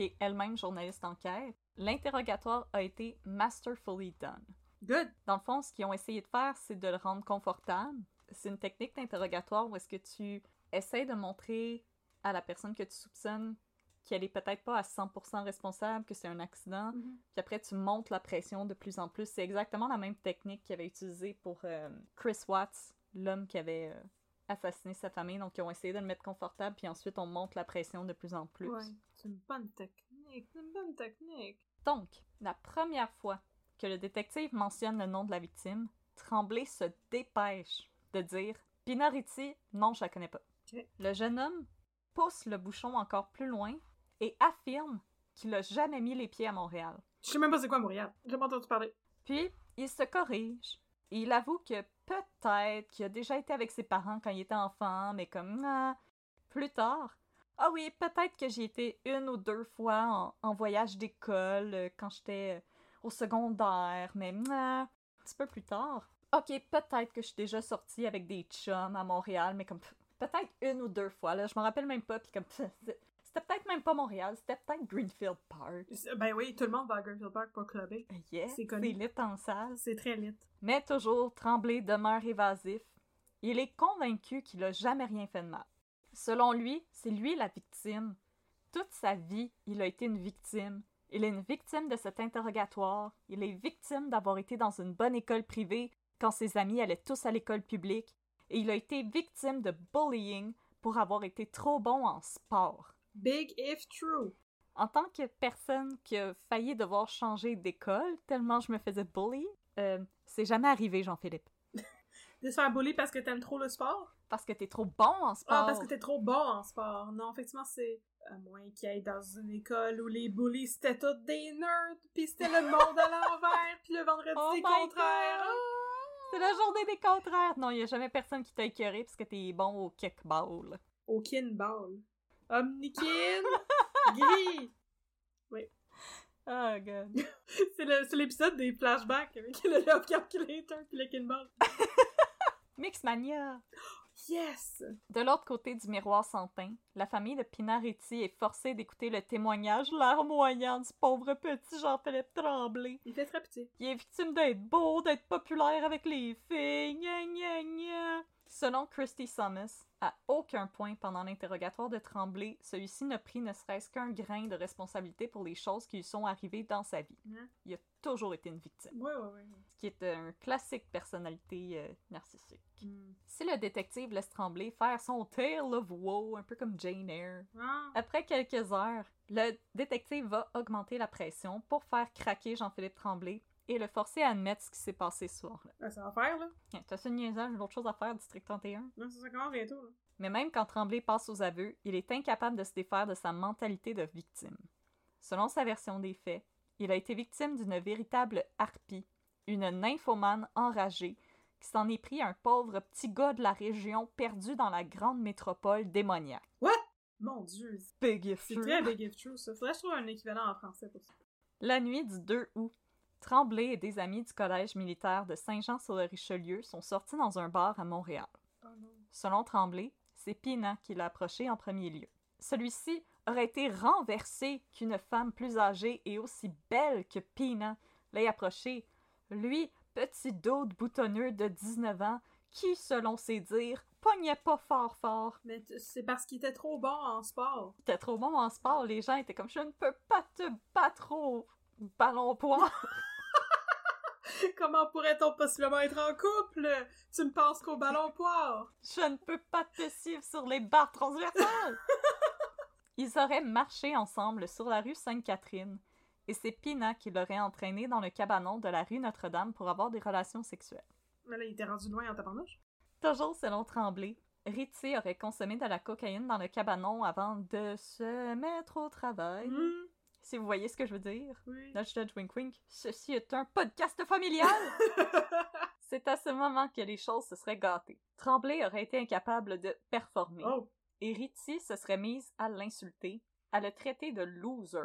Speaker 2: Qui est elle-même journaliste d'enquête, l'interrogatoire a été masterfully done.
Speaker 1: Good.
Speaker 2: Dans le fond, ce qu'ils ont essayé de faire, c'est de le rendre confortable. C'est une technique d'interrogatoire où est-ce que tu essaies de montrer à la personne que tu soupçonnes qu'elle est peut-être pas à 100% responsable, que c'est un accident,
Speaker 1: Mhm.
Speaker 2: puis après tu montes la pression de plus en plus. C'est exactement la même technique qu'ils avaient utilisée pour euh, Chris Watts, l'homme qui avait euh, assassiné sa famille. Donc ils ont essayé de le mettre confortable, puis ensuite on monte la pression de plus en plus.
Speaker 1: Ouais. C'est une bonne technique. C'est une bonne technique.
Speaker 2: Donc, la première fois que le détective mentionne le nom de la victime, Tremblay se dépêche de dire Pinariti, non, je la connais pas. Le jeune homme pousse le bouchon encore plus loin et affirme qu'il n'a jamais mis les pieds à Montréal.
Speaker 1: Je sais même pas c'est quoi Montréal. J'ai pas entendu parler.
Speaker 2: Puis, il se corrige. Et il avoue que peut-être qu'il a déjà été avec ses parents quand il était enfant, mais comme ah. plus tard. Ah oui, peut-être que j'y étais une ou deux fois en, en voyage d'école euh, quand j'étais euh, au secondaire, mais un petit peu plus tard. Ok, peut-être que je suis déjà sortie avec des chums à Montréal, mais comme peut-être une ou deux fois, là, je m'en rappelle même pas, puis comme c'était peut-être même pas Montréal, c'était peut-être Greenfield Park.
Speaker 1: Ben oui, tout le monde va à Greenfield Park pour clubber.
Speaker 2: Yeah,
Speaker 1: C'est
Speaker 2: lit en salle.
Speaker 1: C'est très lit.
Speaker 2: Mais toujours, Tremblay demeure évasif. Il est convaincu qu'il a jamais rien fait de mal. Selon lui, c'est lui la victime. Toute sa vie, il a été une victime. Il est une victime de cet interrogatoire. Il est victime d'avoir été dans une bonne école privée quand ses amis allaient tous à l'école publique. Et il a été victime de bullying pour avoir été trop bon en sport.
Speaker 1: Big if true.
Speaker 2: En tant que personne qui a failli devoir changer d'école tellement je me faisais bully, euh, c'est jamais arrivé, Jean-Philippe.
Speaker 1: De se faire bully parce que t'aimes trop le sport?
Speaker 2: Parce que t'es trop bon en sport.
Speaker 1: Ah, parce que t'es trop bon en sport. Non, effectivement, c'est. À moins qu'il aille dans une école où les bullies c'était tous des nerds, pis c'était le monde à l'envers, pis le vendredi
Speaker 2: Oh
Speaker 1: c'est
Speaker 2: my
Speaker 1: contraire.
Speaker 2: God! C'est la journée des contraires. Non, il y a jamais personne qui t'a écœuré parce que t'es bon au kickball.
Speaker 1: Au kinball. Omnikin! Gris!
Speaker 2: Oh god.
Speaker 1: C'est l'épisode des flashbacks avec le Love Calculator pis le kinball.
Speaker 2: Mixmania.
Speaker 1: Yes!
Speaker 2: De l'autre côté du miroir sans teint, la famille de Pinaretti est forcée d'écouter le témoignage larmoyant du pauvre petit Jean-Philippe Tremblay.
Speaker 1: Il fait très petit.
Speaker 2: Il est victime d'être beau, d'être populaire avec les filles, gna gna gna. Selon Christy Summers, à aucun point pendant l'interrogatoire de Tremblay, celui-ci n'a pris ne serait-ce qu'un grain de responsabilité pour les choses qui lui sont arrivées dans sa vie.
Speaker 1: Hein?
Speaker 2: Il a toujours été une victime,
Speaker 1: Ouais, ouais, ouais.
Speaker 2: ce qui est un classique personnalité euh, narcissique.
Speaker 1: Hmm.
Speaker 2: Si le détective laisse Tremblay faire son tale of woe, un peu comme Jane Eyre,
Speaker 1: Ah,
Speaker 2: après quelques heures, le détective va augmenter la pression pour faire craquer Jean-Philippe Tremblay et le forcer à admettre ce qui s'est passé ce soir-là.
Speaker 1: ben, ça va faire, là.
Speaker 2: Hein, T'as une niaisage, j'ai autre chose à faire, District 31?
Speaker 1: Non, ça commence bientôt, là?
Speaker 2: Mais même quand Tremblay passe aux aveux, il est incapable de se défaire de sa mentalité de victime. Selon sa version des faits, il a été victime d'une véritable harpie, une nymphomane enragée, qui s'en est pris à un pauvre petit gars de la région perdu dans la grande métropole démoniaque.
Speaker 1: Mon dieu.
Speaker 2: Big if
Speaker 1: C'est
Speaker 2: true.
Speaker 1: très big if true, ça. Faudrait que je trouve un équivalent en français pour ça.
Speaker 2: La nuit du 2 août, Tremblay et des amis du collège militaire de Saint-Jean-sur-le-Richelieu sont sortis dans un bar à Montréal.
Speaker 1: Oh.
Speaker 2: Selon Tremblay, c'est Pina qui l'a approché en premier lieu. Celui-ci aurait été renversé qu'une femme plus âgée et aussi belle que Pina l'ait approché. Lui, petit d'autre boutonneux de 19 ans, qui, selon ses dires, pognait pas fort fort.
Speaker 1: Mais c'est parce qu'il était trop bon en sport.
Speaker 2: C'était trop bon en sport, les gens étaient comme je ne peux pas te battre au ballon poire.
Speaker 1: Comment pourrait-on possiblement être en couple? Tu me penses qu'au ballon poire?
Speaker 2: Je ne peux pas te suivre sur les barres transversales. Ils auraient marché ensemble sur la rue Sainte-Catherine, et c'est Pina qui l'aurait entraîné dans le cabanon de la rue Notre-Dame pour avoir des relations sexuelles.
Speaker 1: Mais là, il était rendu loin en tabarnouche.
Speaker 2: Toujours selon Tremblay, Ritzy aurait consommé de la cocaïne dans le cabanon avant de se mettre au travail.
Speaker 1: Hmm,
Speaker 2: Si vous voyez ce que je veux dire.
Speaker 1: oui.
Speaker 2: Nudge, nudge, wink, wink. Ceci est un podcast familial! C'est à ce moment que les choses se seraient gâtées. Tremblay aurait été incapable de performer.
Speaker 1: oh.
Speaker 2: Et Ritzy se serait mise à l'insulter, à le traiter de loser.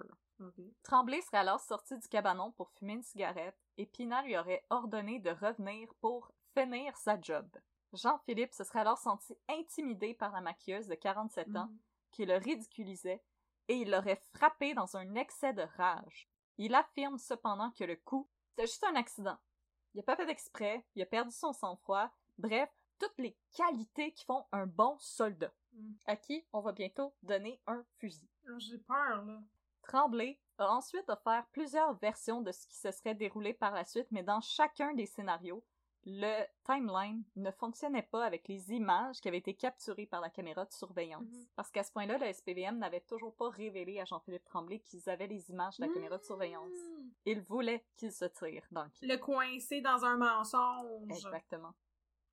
Speaker 2: Tremblay serait alors sorti du cabanon pour fumer une cigarette et Pina lui aurait ordonné de revenir pour finir sa job. Jean-Philippe se serait alors senti intimidé par la maquilleuse de 47 ans
Speaker 1: Mhm.
Speaker 2: qui le ridiculisait et il l'aurait frappé dans un excès de rage. Il affirme cependant que le coup, c'était juste un accident. Il a pas fait d'exprès, il a perdu son sang-froid, bref, toutes les qualités qui font un bon soldat,
Speaker 1: Mm.
Speaker 2: à qui on va bientôt donner un fusil.
Speaker 1: Là, J'ai peur, là.
Speaker 2: Tremblay a ensuite offert plusieurs versions de ce qui se serait déroulé par la suite, mais dans chacun des scénarios, le timeline ne fonctionnait pas avec les images qui avaient été capturées par la caméra de surveillance.
Speaker 1: Mhm.
Speaker 2: Parce qu'à ce point-là, le SPVM n'avait toujours pas révélé à Jean-Philippe Tremblay qu'ils avaient les images de la caméra de surveillance.
Speaker 1: Mm.
Speaker 2: Il voulait qu'il se tire dans le pied.
Speaker 1: Le coincer dans un mensonge.
Speaker 2: Exactement.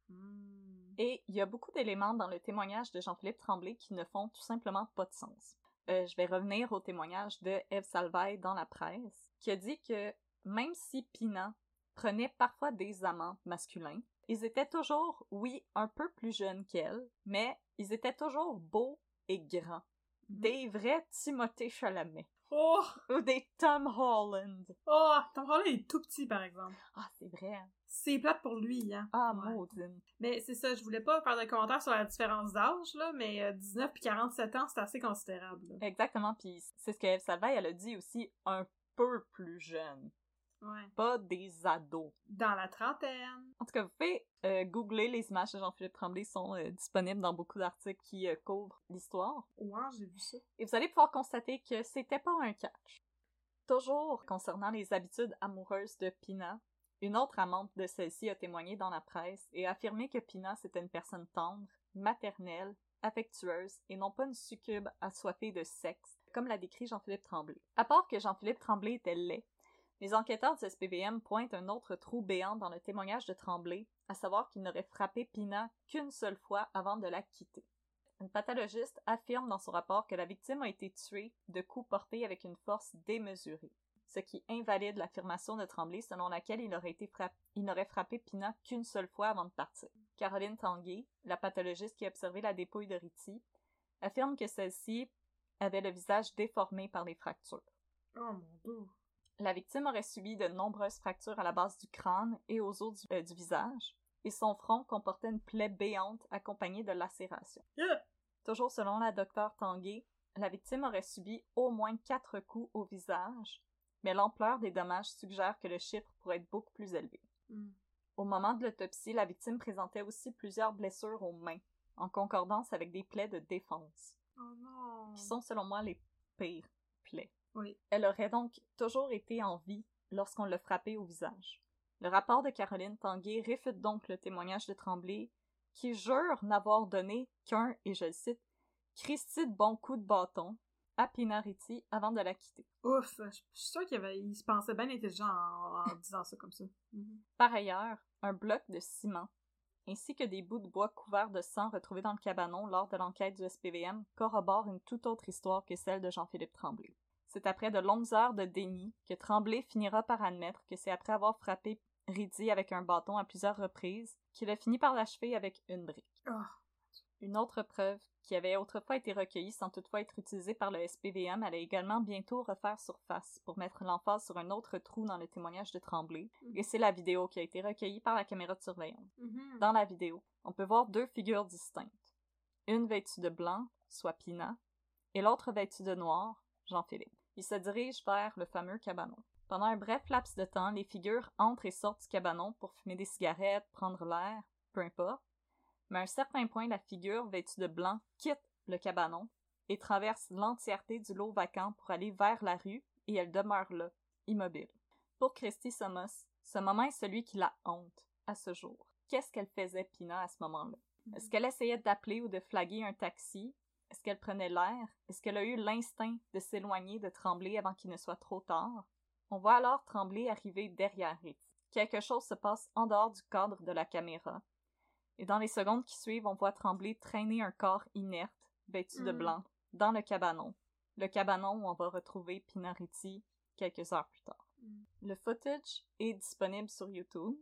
Speaker 1: Hmm.
Speaker 2: Et il y a beaucoup d'éléments dans le témoignage de Jean-Philippe Tremblay qui ne font tout simplement pas de sens. Euh, je vais revenir au témoignage de Eve Salvaille dans la presse, qui a dit que même si Pina prenait parfois des amants masculins, ils étaient toujours, oui, un peu plus jeunes qu'elle, mais ils étaient toujours beaux et grands. Des vrais Timothée Chalamet.
Speaker 1: Oh!
Speaker 2: Ou des Tom Holland.
Speaker 1: Oh! Tom Holland est tout petit, par exemple.
Speaker 2: Ah, c'est vrai. hein.
Speaker 1: C'est plate pour lui, hein.
Speaker 2: Ah,
Speaker 1: Ouais.
Speaker 2: maudine.
Speaker 1: Mais c'est ça, je voulais pas faire de commentaires sur la différence d'âge, là, mais euh, 19 puis 47 ans, c'est assez considérable. là.
Speaker 2: Exactement, puis c'est ce que Eve Salvaille, elle a dit aussi, un peu plus jeune.
Speaker 1: Ouais.
Speaker 2: pas des ados.
Speaker 1: Dans la trentaine.
Speaker 2: En tout cas, vous pouvez euh, googler les images de Jean-Philippe Tremblay sont euh, disponibles dans beaucoup d'articles qui euh, couvrent l'histoire.
Speaker 1: Ouais, j'ai vu ça.
Speaker 2: Et vous allez pouvoir constater que c'était pas un catch. Toujours concernant les habitudes amoureuses de Pina, une autre amante de celle-ci a témoigné dans la presse et a affirmé que Pina c'était une personne tendre, maternelle, affectueuse et non pas une succube assoiffée de sexe, comme l'a décrit Jean-Philippe Tremblay. À part que Jean-Philippe Tremblay était laid, les enquêteurs du SPVM pointent un autre trou béant dans le témoignage de Tremblay, à savoir qu'il n'aurait frappé Pina qu'une seule fois avant de la quitter. Une pathologiste affirme dans son rapport que la victime a été tuée de coups portés avec une force démesurée, ce qui invalide l'affirmation de Tremblay selon laquelle il n'aurait frappé Pina qu'une seule fois avant de partir. Caroline Tanguay, la pathologiste qui a observé la dépouille de Ritty, affirme que celle-ci avait le visage déformé par les fractures.
Speaker 1: Oh mon dieu.
Speaker 2: La victime aurait subi de nombreuses fractures à la base du crâne et aux os du, euh, du visage, et son front comportait une plaie béante accompagnée de lacérations.
Speaker 1: Yeah.
Speaker 2: Toujours selon la docteure Tanguay, la victime aurait subi au moins quatre coups au visage, mais l'ampleur des dommages suggère que le chiffre pourrait être beaucoup plus élevé.
Speaker 1: Hmm.
Speaker 2: Au moment de l'autopsie, la victime présentait aussi plusieurs blessures aux mains, en concordance avec des plaies de défense,
Speaker 1: Oh non.
Speaker 2: qui sont selon moi les pires plaies.
Speaker 1: Oui.
Speaker 2: Elle aurait donc toujours été en vie lorsqu'on l'a frappée au visage. Le rapport de Caroline Tanguay réfute donc le témoignage de Tremblay, qui jure n'avoir donné qu'un, et je le cite, Christy de bon coup de bâton à Pinariti avant de la quitter.
Speaker 1: Ouf, je suis sûre qu'il avait... il se pensait bien intelligent en, en disant ça comme ça. Mhm.
Speaker 2: Par ailleurs, un bloc de ciment, ainsi que des bouts de bois couverts de sang retrouvés dans le cabanon lors de l'enquête du SPVM, corroborent une toute autre histoire que celle de Jean-Philippe Tremblay. C'est après de longues heures de déni que Tremblay finira par admettre que c'est après avoir frappé Riddy avec un bâton à plusieurs reprises qu'il a fini par l'achever avec une brique.
Speaker 1: Ah.
Speaker 2: Une autre preuve qui avait autrefois été recueillie sans toutefois être utilisée par le SPVM allait également bientôt refaire surface pour mettre l'emphase sur un autre trou dans le témoignage de Tremblay,
Speaker 1: Mhm.
Speaker 2: et c'est la vidéo qui a été recueillie par la caméra de surveillance.
Speaker 1: Mhm.
Speaker 2: Dans la vidéo, on peut voir deux figures distinctes. Une vêtue de blanc, soit Pina, et l'autre vêtue de noir, Jean-Philippe. Ils se dirigent vers le fameux cabanon. Pendant un bref laps de temps, les figures entrent et sortent du cabanon pour fumer des cigarettes, prendre l'air, peu importe. Mais à un certain point, la figure vêtue de blanc quitte le cabanon et traverse l'entièreté du lot vacant pour aller vers la rue et elle demeure là, immobile. Pour Christy Somos, ce moment est celui qui la honte à ce jour. Qu'est-ce qu'elle faisait, Pina, à ce moment-là? Est-ce qu'elle essayait d'appeler ou de flaguer un taxi? Est-ce qu'elle prenait l'air? Est-ce qu'elle a eu l'instinct de s'éloigner, de trembler avant qu'il ne soit trop tard? On voit alors Tremblay arriver derrière Ritz. Quelque chose se passe en dehors du cadre de la caméra. Et dans les secondes qui suivent, on voit Tremblay traîner un corps inerte, vêtu de
Speaker 1: Mhm.
Speaker 2: blanc, dans le cabanon. Le cabanon où on va retrouver Pinariti quelques heures plus tard.
Speaker 1: Mhm.
Speaker 2: Le footage est disponible sur YouTube.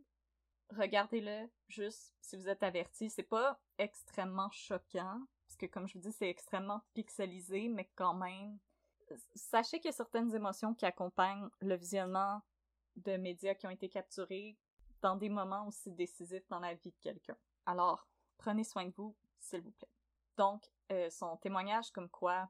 Speaker 2: Regardez-le juste si vous êtes averti. C'est pas extrêmement choquant, que comme je vous dis, c'est extrêmement pixelisé, mais quand même. Sachez qu'il y a certaines émotions qui accompagnent le visionnement de médias qui ont été capturés dans des moments aussi décisifs dans la vie de quelqu'un. Alors, prenez soin de vous, s'il vous plaît. Donc, euh, son témoignage comme quoi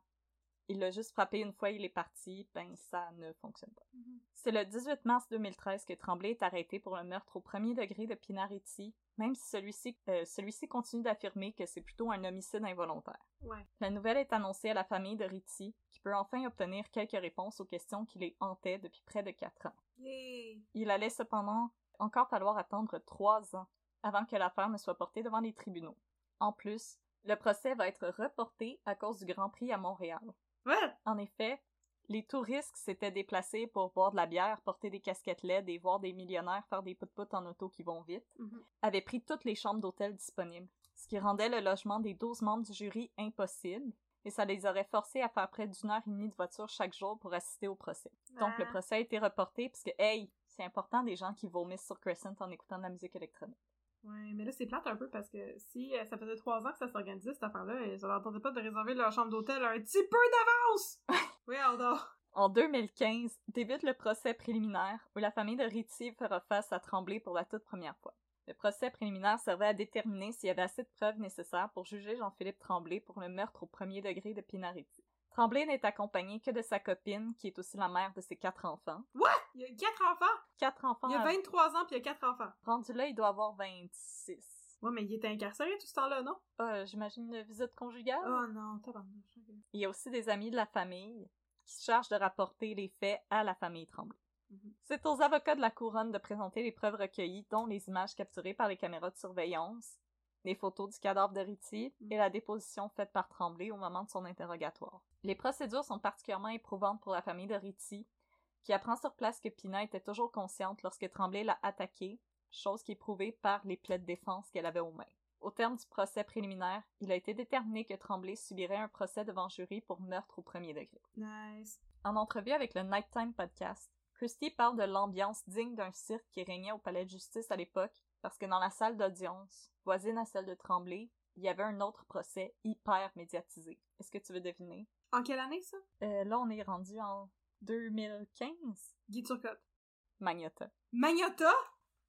Speaker 2: il l'a juste frappé une fois, il est parti, ben ça ne fonctionne pas.
Speaker 1: Mhm.
Speaker 2: C'est le 18 mars 2013 que Tremblay est arrêté pour le meurtre au premier degré de Pinariti, même si celui-ci euh, celui-ci continue d'affirmer que c'est plutôt un homicide involontaire.
Speaker 1: Ouais.
Speaker 2: La nouvelle est annoncée à la famille de Ritchie, qui peut enfin obtenir quelques réponses aux questions qui les hantaient depuis près de quatre ans.
Speaker 1: Yay!
Speaker 2: Il allait cependant encore falloir attendre trois ans avant que l'affaire ne soit portée devant les tribunaux. En plus, le procès va être reporté à cause du Grand Prix à Montréal. En effet, les touristes s'étaient déplacés pour boire de la bière, porter des casquettes LED et voir des millionnaires faire des pout-pout en auto qui vont vite,
Speaker 1: Mhm.
Speaker 2: avaient pris toutes les chambres d'hôtel disponibles, ce qui rendait le logement des 12 membres du jury impossible, et ça les aurait forcés à faire près d'une heure et demie de voiture chaque jour pour assister au procès. Donc le procès a été reporté parce que, hey, c'est important des gens qui vomissent sur Crescent en écoutant de la musique électronique.
Speaker 1: Ouais, mais là, c'est plate un peu parce que si euh, ça faisait trois ans que ça s'organisait, cette affaire-là, ça leur tentait pas de réserver leur chambre d'hôtel un petit peu d'avance! oui, Aldo!
Speaker 2: En 2015, débute le procès préliminaire où la famille de Ritchie fera face à Tremblay pour la toute première fois. Le procès préliminaire servait à déterminer s'il y avait assez de preuves nécessaires pour juger Jean-Philippe Tremblay pour le meurtre au premier degré de Pinariti. Tremblay n'est accompagné que de sa copine, qui est aussi la mère de ses quatre enfants.
Speaker 1: Il y a quatre enfants!
Speaker 2: Quatre enfants.
Speaker 1: Il y a
Speaker 2: à-
Speaker 1: 23 ans puis il y a quatre enfants.
Speaker 2: Rendu là, il doit avoir 26.
Speaker 1: Ouais, mais il était incarcéré tout ce temps-là, non?
Speaker 2: Ah, J'imagine une visite conjugale.
Speaker 1: Oh non, tabarnouche. ok.
Speaker 2: Il y a aussi des amis de la famille qui se chargent de rapporter les faits à la famille Tremblay.
Speaker 1: Mhm.
Speaker 2: C'est aux avocats de la couronne de présenter les preuves recueillies, dont les images capturées par les caméras de surveillance, les photos du cadavre de Ritchie et la déposition faite par Tremblay au moment de son interrogatoire. Les procédures sont particulièrement éprouvantes pour la famille de Ritchie, qui apprend sur place que Pina était toujours consciente lorsque Tremblay l'a attaquée, chose qui est prouvée par les plaies de défense qu'elle avait aux mains. Au terme du procès préliminaire, il a été déterminé que Tremblay subirait un procès devant jury pour meurtre au premier degré.
Speaker 1: Nice.
Speaker 2: En entrevue avec le Nighttime Podcast, Christie parle de l'ambiance digne d'un cirque qui régnait au palais de justice à l'époque, parce que dans la salle d'audience, voisine à celle de Tremblay, il y avait un autre procès hyper médiatisé. Est-ce que tu veux deviner?
Speaker 1: En quelle année, ça?
Speaker 2: Euh, là, on est rendu en 2015.
Speaker 1: Guy Turcotte.
Speaker 2: Magnota.
Speaker 1: Magnota?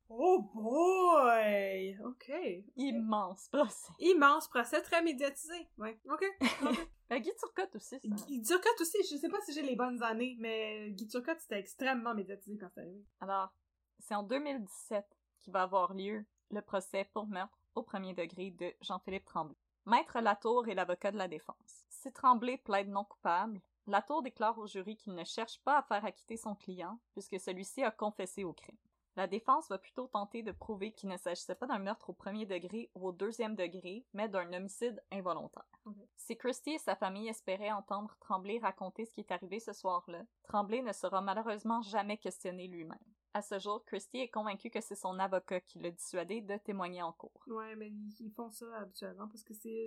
Speaker 1: Oh boy! Ok.
Speaker 2: Immense procès.
Speaker 1: Immense procès, très médiatisé. Ouais. Ok. ok.
Speaker 2: Euh, Guy Turcotte aussi, ça.
Speaker 1: Guy Turcotte aussi, je sais pas si j'ai les bonnes années, mais Guy Turcotte, c'était extrêmement médiatisé quand c'est arrivé.
Speaker 2: Alors, c'est en 2017 qu'il va avoir lieu le procès pour meurtre au premier degré de Jean-Philippe Tremblay. Maître Latour est l'avocat de la défense. Si Tremblay plaide non coupable, Latour déclare au jury qu'il ne cherche pas à faire acquitter son client puisque celui-ci a confessé au crime. La défense va plutôt tenter de prouver qu'il ne s'agissait pas d'un meurtre au premier degré ou au deuxième degré, mais d'un homicide involontaire. Si Christie et sa famille espéraient entendre Tremblay raconter ce qui est arrivé ce soir-là, Tremblay ne sera malheureusement jamais questionné lui-même. À ce jour, Christie est convaincu que c'est son avocat qui l'a dissuadé de témoigner en cours.
Speaker 1: Ouais, mais ils font ça habituellement parce que c'est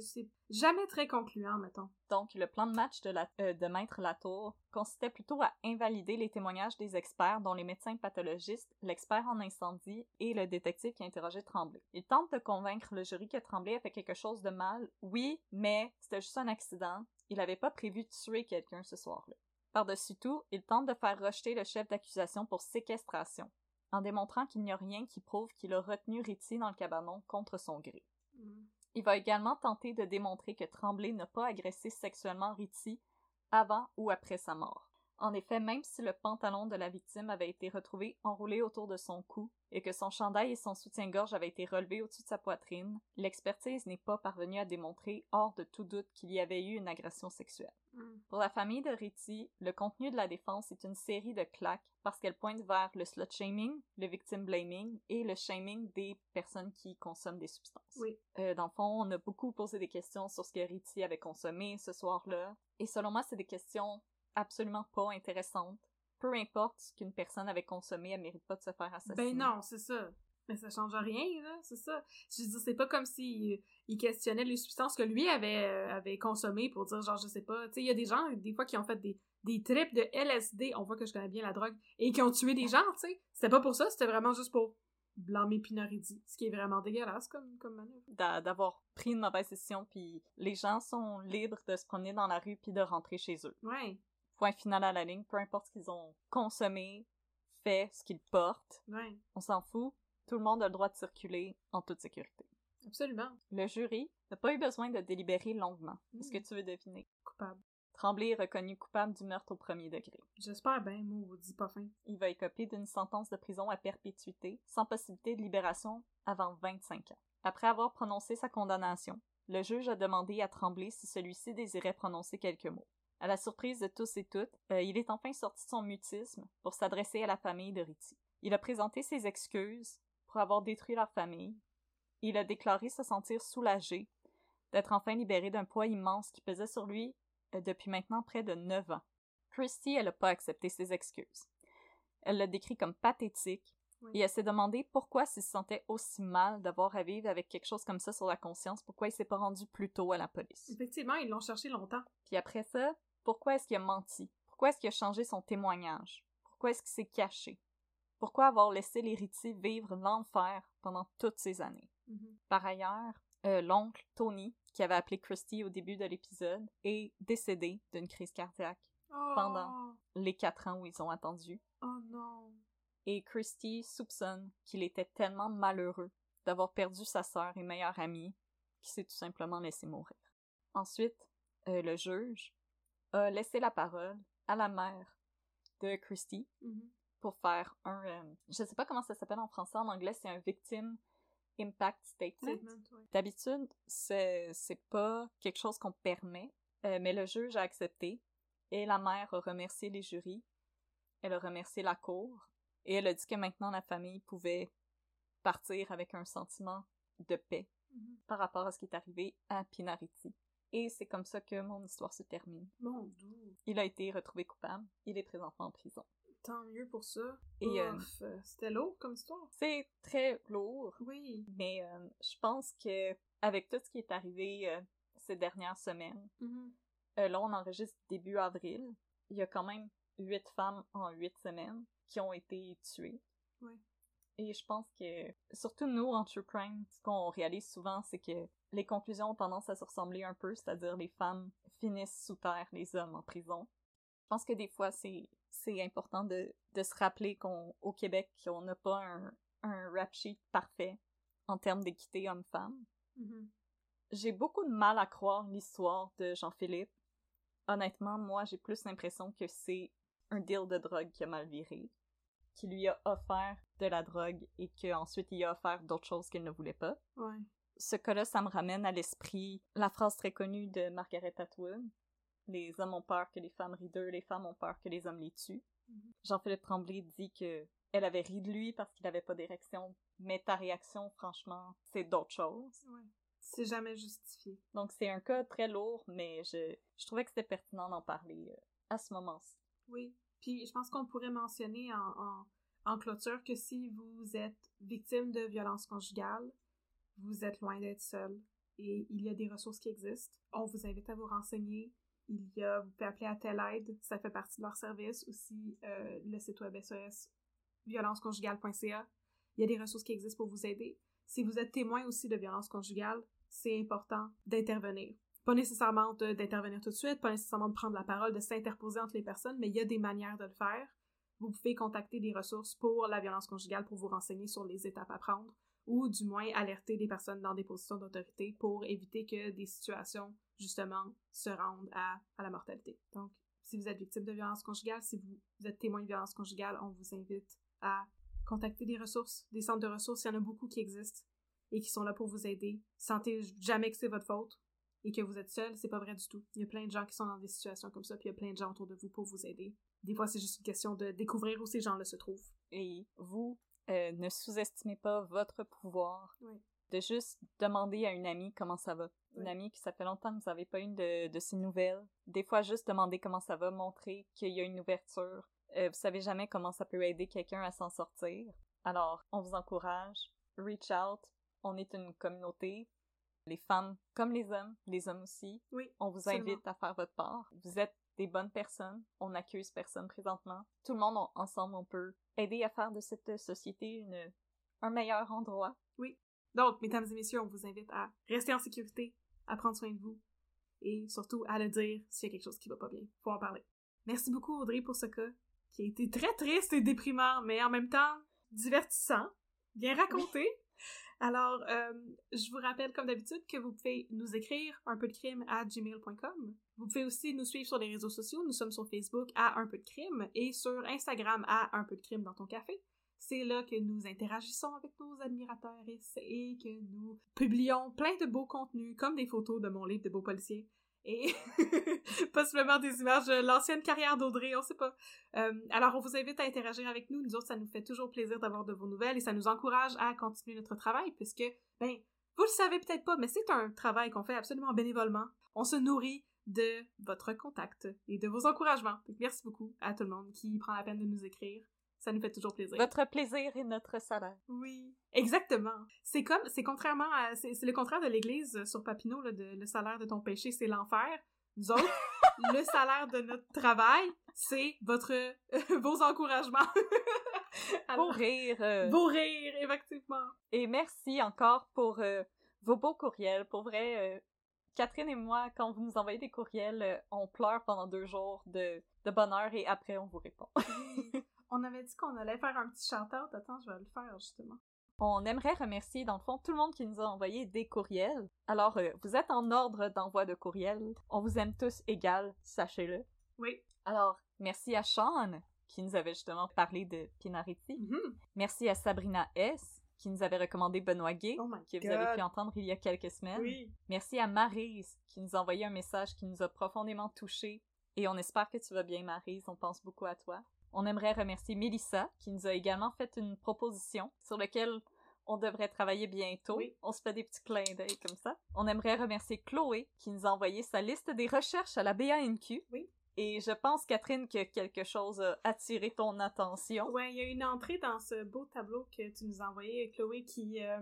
Speaker 1: jamais très concluant, mettons.
Speaker 2: Donc, le plan de match de, la, euh, de Maître Latour consistait plutôt à invalider les témoignages des experts, dont les médecins pathologistes, l'expert en incendie et le détective qui a interrogé Tremblay. Il tente de convaincre le jury que Tremblay a fait quelque chose de mal. Oui, mais c'était juste un accident. Il n'avait pas prévu de tuer quelqu'un ce soir-là. Par-dessus tout, il tente de faire rejeter le chef d'accusation pour séquestration, en démontrant qu'il n'y a rien qui prouve qu'il a retenu Ritty dans le cabanon contre son gré. Mm. Il va également tenter de démontrer que Tremblay n'a pas agressé sexuellement Ritty avant ou après sa mort. En effet, même si le pantalon de la victime avait été retrouvé enroulé autour de son cou et que son chandail et son soutien-gorge avaient été relevés au-dessus de sa poitrine, l'expertise n'est pas parvenue à démontrer hors de tout doute qu'il y avait eu une agression sexuelle. Hmm. Pour la famille de Ritty, le contenu de la défense est une série de claques parce qu'elle pointe vers le slut shaming, le victim blaming et le shaming des personnes qui consomment des substances.
Speaker 1: Oui.
Speaker 2: Euh, dans le fond, on a beaucoup posé des questions sur ce que Ritty avait consommé ce soir-là. Et selon moi, c'est des questions absolument pas intéressante. Peu importe ce qu'une personne avait consommé, elle mérite pas de se faire assassiner.
Speaker 1: Ben non, c'est ça. Mais ça change rien, là, c'est ça. Je veux dire, c'est pas comme s'il il questionnait les substances que lui avait, euh, avait consommées pour dire, genre, je sais pas. Tu sais, il y a des gens, des fois, qui ont fait des, des trips de LSD, on voit que je connais bien la drogue, et qui ont tué des gens, tu sais. C'était pas pour ça, c'était vraiment juste pour blâmer Pinaridi, ce qui est vraiment dégueulasse comme, comme manœuvre.
Speaker 2: D'avoir pris une mauvaise décision, puis les gens sont libres de se promener dans la rue puis de rentrer chez eux.
Speaker 1: Ouais
Speaker 2: point final à la ligne, peu importe ce qu'ils ont consommé, fait, ce qu'ils portent. On s'en fout. Tout le monde a le droit de circuler en toute sécurité.
Speaker 1: Absolument.
Speaker 2: Le jury n'a pas eu besoin de délibérer longuement. Est-ce que hmm. tu veux deviner?
Speaker 1: Coupable.
Speaker 2: Tremblay est reconnu coupable du meurtre au premier degré.
Speaker 1: J'espère bien, moi, dis pas fin.
Speaker 2: Il va écoper d'une sentence de prison à perpétuité, sans possibilité de libération avant 25 ans. Après avoir prononcé sa condamnation, le juge a demandé à Tremblay si celui-ci désirait prononcer quelques mots. À la surprise de tous et toutes, euh, il est enfin sorti de son mutisme pour s'adresser à la famille de Ritty. Il a présenté ses excuses pour avoir détruit leur famille. Il a déclaré se sentir soulagé d'être enfin libéré d'un poids immense qui pesait sur lui euh, depuis maintenant près de neuf ans. Christy, elle n'a pas accepté ses excuses. Elle l'a décrit comme pathétique et elle s'est demandé pourquoi s'il se sentait aussi mal d'avoir à vivre avec quelque chose comme ça sur la conscience, pourquoi il s'est pas rendu plus tôt à la police.
Speaker 1: Effectivement, ils l'ont cherché longtemps.
Speaker 2: Puis après ça, pourquoi est-ce qu'il a menti? Pourquoi est-ce qu'il a changé son témoignage? Pourquoi est-ce qu'il s'est caché? Pourquoi avoir laissé l'héritier vivre l'enfer pendant toutes ces années? Mm-hmm. Par ailleurs, euh, l'oncle Tony, qui avait appelé Christy au début de l'épisode, est décédé d'une crise cardiaque pendant oh! les quatre ans où ils ont attendu.
Speaker 1: Oh non!
Speaker 2: et Christy soupçonne qu'il était tellement malheureux d'avoir perdu sa sœur et meilleure amie qu'il s'est tout simplement laissé mourir. Ensuite, euh, le juge a laissé la parole à la mère de Christy mm-hmm. Pour faire un... Euh, je ne sais pas comment ça s'appelle en français, en anglais c'est un victim impact statement. D'habitude, c'est, c'est pas quelque chose qu'on permet, euh, mais le juge a accepté et la mère a remercié les jurys, elle a remercié la cour et elle a dit que maintenant la famille pouvait partir avec un sentiment de paix mhm. par rapport à ce qui est arrivé à Pinariti. Et c'est comme ça que mon histoire se termine.
Speaker 1: Mon Dieu.
Speaker 2: Il a été retrouvé coupable. Il est présentement en prison.
Speaker 1: Tant mieux pour ça. Et euh, c'était lourd comme histoire.
Speaker 2: C'est très lourd.
Speaker 1: Oui.
Speaker 2: Mais euh, je pense que avec tout ce qui est arrivé euh, ces dernières semaines, mhm. là on enregistre début avril. Il y a quand même huit femmes en huit semaines qui ont été tués.
Speaker 1: Oui.
Speaker 2: Et je pense que, surtout nous, en True Crime, ce qu'on réalise souvent, c'est que les conclusions ont tendance à se ressembler un peu, c'est-à-dire les femmes finissent sous terre, les hommes en prison. Je pense que des fois, c'est, c'est important de, de se rappeler qu'au Québec, on n'a pas un, un rap sheet parfait en termes d'équité homme-femme.
Speaker 1: Mm-hmm.
Speaker 2: J'ai beaucoup de mal à croire l'histoire de Jean-Philippe. Honnêtement, moi, j'ai plus l'impression que c'est un deal de drogue qui a mal viré. qui lui a offert de la drogue et qu'ensuite il a offert d'autres choses qu'il ne voulait pas.
Speaker 1: Ouais.
Speaker 2: Ce cas-là, ça me ramène à l'esprit la phrase très connue de Margaret Atwood. Les hommes ont peur que les femmes rient d'eux, les femmes ont peur que les hommes les tuent.
Speaker 1: Mhm.
Speaker 2: Jean-Philippe Tremblay dit que elle avait ri de lui parce qu'il n'avait pas d'érection, mais ta réaction, franchement, c'est d'autres choses.
Speaker 1: Ouais. C'est jamais justifié.
Speaker 2: Donc c'est un cas très lourd, mais je, je trouvais que c'était pertinent d'en parler euh, à ce moment-ci.
Speaker 1: Oui. Puis je pense qu'on pourrait mentionner en, en, en clôture que si vous êtes victime de violence conjugale, vous êtes loin d'être seul et il y a des ressources qui existent. On vous invite à vous renseigner. Il y a, vous pouvez appeler à telle aide, ça fait partie de leur service. Aussi, euh, le site web SOS violenceconjugale.ca. Il y a des ressources qui existent pour vous aider. Si vous êtes témoin aussi de violence conjugale, c'est important d'intervenir. Pas nécessairement d'intervenir tout de suite, pas nécessairement de prendre la parole, de s'interposer entre les personnes, mais il y a des manières de le faire. Vous pouvez contacter des ressources pour la violence conjugale pour vous renseigner sur les étapes à prendre ou du moins alerter des personnes dans des positions d'autorité pour éviter que des situations, justement, se rendent à, à la mortalité. Donc, si vous êtes victime de violence conjugale, si vous, vous êtes témoin de violence conjugale, on vous invite à contacter des ressources, des centres de ressources. Il y en a beaucoup qui existent et qui sont là pour vous aider. Sentez jamais que c'est votre faute et que vous êtes seul, c'est pas vrai du tout. Il y a plein de gens qui sont dans des situations comme ça, puis il y a plein de gens autour de vous pour vous aider. Des fois, c'est juste une question de découvrir où ces gens-là se trouvent.
Speaker 2: Et vous, euh, ne sous-estimez pas votre pouvoir
Speaker 1: Oui.
Speaker 2: de juste demander à une amie comment ça va. Une amie qui ça fait longtemps que vous n'avez pas une de, de ses nouvelles. Des fois, juste demander comment ça va, montrer qu'il y a une ouverture. Euh, vous savez jamais comment ça peut aider quelqu'un à s'en sortir. Alors, on vous encourage. Reach out. On est une communauté. Les femmes comme les hommes, les hommes aussi.
Speaker 1: Oui.
Speaker 2: On vous
Speaker 1: Absolument.
Speaker 2: invite à faire votre part. Vous êtes des bonnes personnes. On n'accuse personne présentement. Tout le monde, on- ensemble, on peut aider à faire de cette société une, un meilleur endroit.
Speaker 1: Donc, mesdames et messieurs, on vous invite à rester en sécurité, à prendre soin de vous et surtout à le dire s'il y a quelque chose qui va pas bien. Faut en parler. Merci beaucoup, Audrey, pour ce cas qui a été très triste et déprimant, mais en même temps divertissant, bien raconté. Alors, euh, je vous rappelle, comme d'habitude, que vous pouvez nous écrire un peu de crime à gmail.com. Vous pouvez aussi nous suivre sur les réseaux sociaux. Nous sommes sur Facebook à un peu de crime et sur Instagram à un peu de crime dans ton café. C'est là que nous interagissons avec nos admirateurs et que nous publions plein de beaux contenus, comme des photos de mon livre de beaux policiers et possiblement des images de l'ancienne carrière d'Audrey, on sait pas. Euh, alors, on vous invite à interagir avec nous. Nous autres, ça nous fait toujours plaisir d'avoir de vos nouvelles et ça nous encourage à continuer notre travail puisque, ben, vous le savez peut-être pas, mais c'est un travail qu'on fait absolument bénévolement. On se nourrit de votre contact et de vos encouragements. Merci beaucoup à tout le monde qui prend la peine de nous écrire. Ça nous fait toujours plaisir.
Speaker 2: Votre plaisir est notre salaire.
Speaker 1: Oui, exactement. C'est comme, c'est contrairement à, c'est le contraire de l'Église euh, sur Papineau, là, de le salaire de ton péché, c'est l'enfer. Nous autres, le salaire de notre travail, c'est votre, vos encouragements.
Speaker 2: Pour
Speaker 1: Alors,
Speaker 2: rire. euh,
Speaker 1: Vos rires, effectivement.
Speaker 2: Et merci encore pour euh, vos beaux courriels. Pour vrai, euh, Catherine et moi, quand vous nous envoyez des courriels, euh, on pleure pendant deux jours de, de bonheur et après on vous répond.
Speaker 1: On avait dit qu'on allait faire un petit shout-out. Attends, je vais le faire, justement.
Speaker 2: On aimerait remercier, dans le fond, tout le monde qui nous a envoyé des courriels. Alors, euh, vous êtes en ordre d'envoi de courriels. On vous aime tous égal, sachez-le.
Speaker 1: Oui.
Speaker 2: Alors, merci à Sean, qui nous avait justement parlé de Pinariti.
Speaker 1: Mhm.
Speaker 2: Merci à Sabrina S., qui nous avait recommandé Benoît Gay,
Speaker 1: Oh
Speaker 2: que vous avez pu entendre il y a quelques semaines.
Speaker 1: Oui.
Speaker 2: Merci à Maryse, qui nous a envoyé un message qui nous a profondément touchés. Et on espère que tu vas bien, Maryse. On pense beaucoup à toi. On aimerait remercier Mélissa, qui nous a également fait une proposition sur laquelle on devrait travailler bientôt.
Speaker 1: Oui.
Speaker 2: On se fait des petits clins d'œil comme ça. On aimerait remercier Chloé, qui nous a envoyé sa liste des recherches à la BANQ.
Speaker 1: Oui.
Speaker 2: Et je pense, Catherine, que quelque chose a attiré ton attention.
Speaker 1: Ouais, il y a une entrée dans ce beau tableau que tu nous as envoyé, Chloé, qui, euh,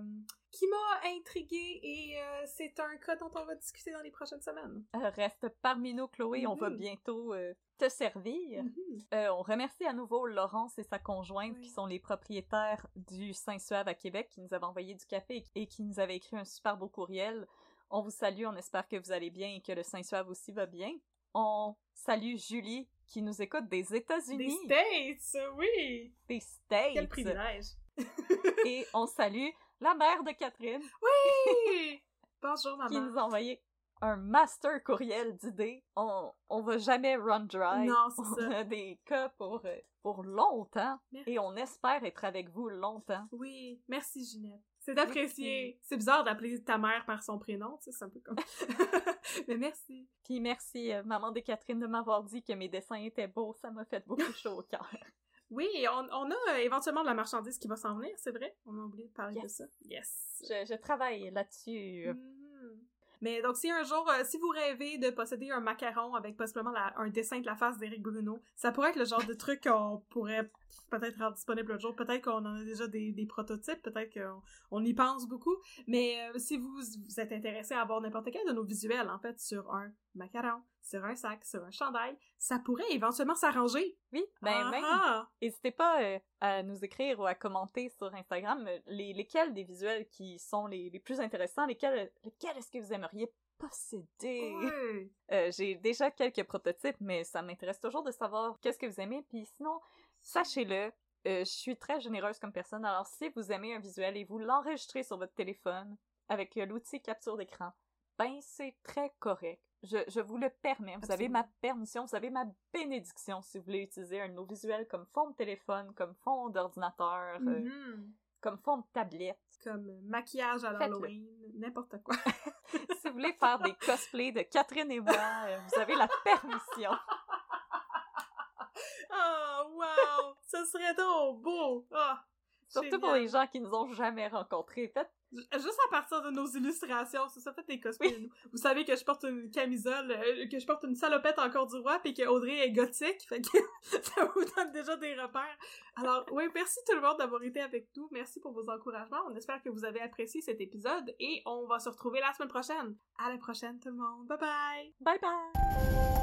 Speaker 1: qui m'a intriguée et euh, c'est un cas dont on va discuter dans les prochaines semaines.
Speaker 2: Euh, Reste parmi nous, Chloé. On va
Speaker 1: Mhm.
Speaker 2: bientôt te servir.
Speaker 1: Mhm.
Speaker 2: On remercie à nouveau Laurence et sa conjointe
Speaker 1: Oui.
Speaker 2: qui sont les propriétaires du Saint-Suave à Québec qui nous avaient envoyé du café et qui nous avaient écrit un super beau courriel. On vous salue, on espère que vous allez bien et que le Saint-Suave aussi va bien. On salue Julie qui nous écoute des
Speaker 1: Des
Speaker 2: États-Unis,
Speaker 1: States, oui!
Speaker 2: des States.
Speaker 1: Quel privilège!
Speaker 2: et on salue la mère de Catherine
Speaker 1: Oui! Bonjour,
Speaker 2: qui
Speaker 1: maman.
Speaker 2: nous a envoyé un master courriel d'idées. On, on va jamais run dry.
Speaker 1: Non, c'est
Speaker 2: on
Speaker 1: ça.
Speaker 2: a des cas pour, euh, pour longtemps.
Speaker 1: Merci.
Speaker 2: Et on espère être avec vous longtemps.
Speaker 1: Oui, merci Ginette. C'est apprécié. C'est bizarre d'appeler ta mère par son prénom, tu sais, c'est un peu comme... Mais merci.
Speaker 2: Puis merci, euh, maman de Catherine, de m'avoir dit que mes dessins étaient beaux. Ça m'a fait beaucoup chaud au cœur.
Speaker 1: Oui, on, on a euh, éventuellement de la marchandise qui va s'en venir, c'est vrai? On a oublié de parler de ça. Yes.
Speaker 2: Je, je travaille là-dessus.
Speaker 1: Mhm. Mais donc, si un jour, euh, si vous rêvez de posséder un macaron avec possiblement la- un dessin de la face d'Éric Bruno, ça pourrait être le genre de truc qu'on pourrait peut-être rendre disponible un jour. Peut-être qu'on en a déjà des, des prototypes, peut-être qu'on on y pense beaucoup. Mais euh, si vous, vous êtes intéressé à avoir n'importe quel de nos visuels, en fait, sur un macaron, sur un sac, sur un chandail, ça pourrait éventuellement s'arranger.
Speaker 2: Oui, ben
Speaker 1: Ah
Speaker 2: même. N'hésitez pas euh, à nous écrire ou à commenter sur Instagram euh, les, lesquels des visuels qui sont les, les plus intéressants, lesquels, lesquels est-ce que vous aimeriez posséder? Euh, J'ai déjà quelques prototypes, mais ça m'intéresse toujours de savoir qu'est-ce que vous aimez. Puis sinon, sachez-le, euh, je suis très généreuse comme personne. Alors si vous aimez un visuel et vous l'enregistrez sur votre téléphone avec euh, l'outil capture d'écran, ben c'est très correct. Je, je vous le permets. Vous avez ma permission, vous avez ma bénédiction si vous voulez utiliser un de nos visuels comme fond de téléphone, comme fond d'ordinateur, euh,
Speaker 1: Mhm.
Speaker 2: comme fond de tablette.
Speaker 1: Comme maquillage à l'Halloween, n'importe quoi.
Speaker 2: si vous voulez faire des cosplays de Catherine et moi, vous avez la permission.
Speaker 1: Oh, wow! Ça serait trop beau! Ah!
Speaker 2: Surtout pour les gens qui nous ont jamais rencontrés. Faites
Speaker 1: Juste à partir de nos illustrations, c'est ça, faites des cosplays. Vous savez que je porte une camisole, euh, que je porte une salopette en corduroy, puis que Audrey est gothique, fait que ça vous donne déjà des repères. Alors, oui, merci tout le monde d'avoir été avec nous. Merci pour vos encouragements. On espère que vous avez apprécié cet épisode et on va se retrouver la semaine prochaine. À la prochaine, tout le monde. Bye bye!
Speaker 2: bye bye!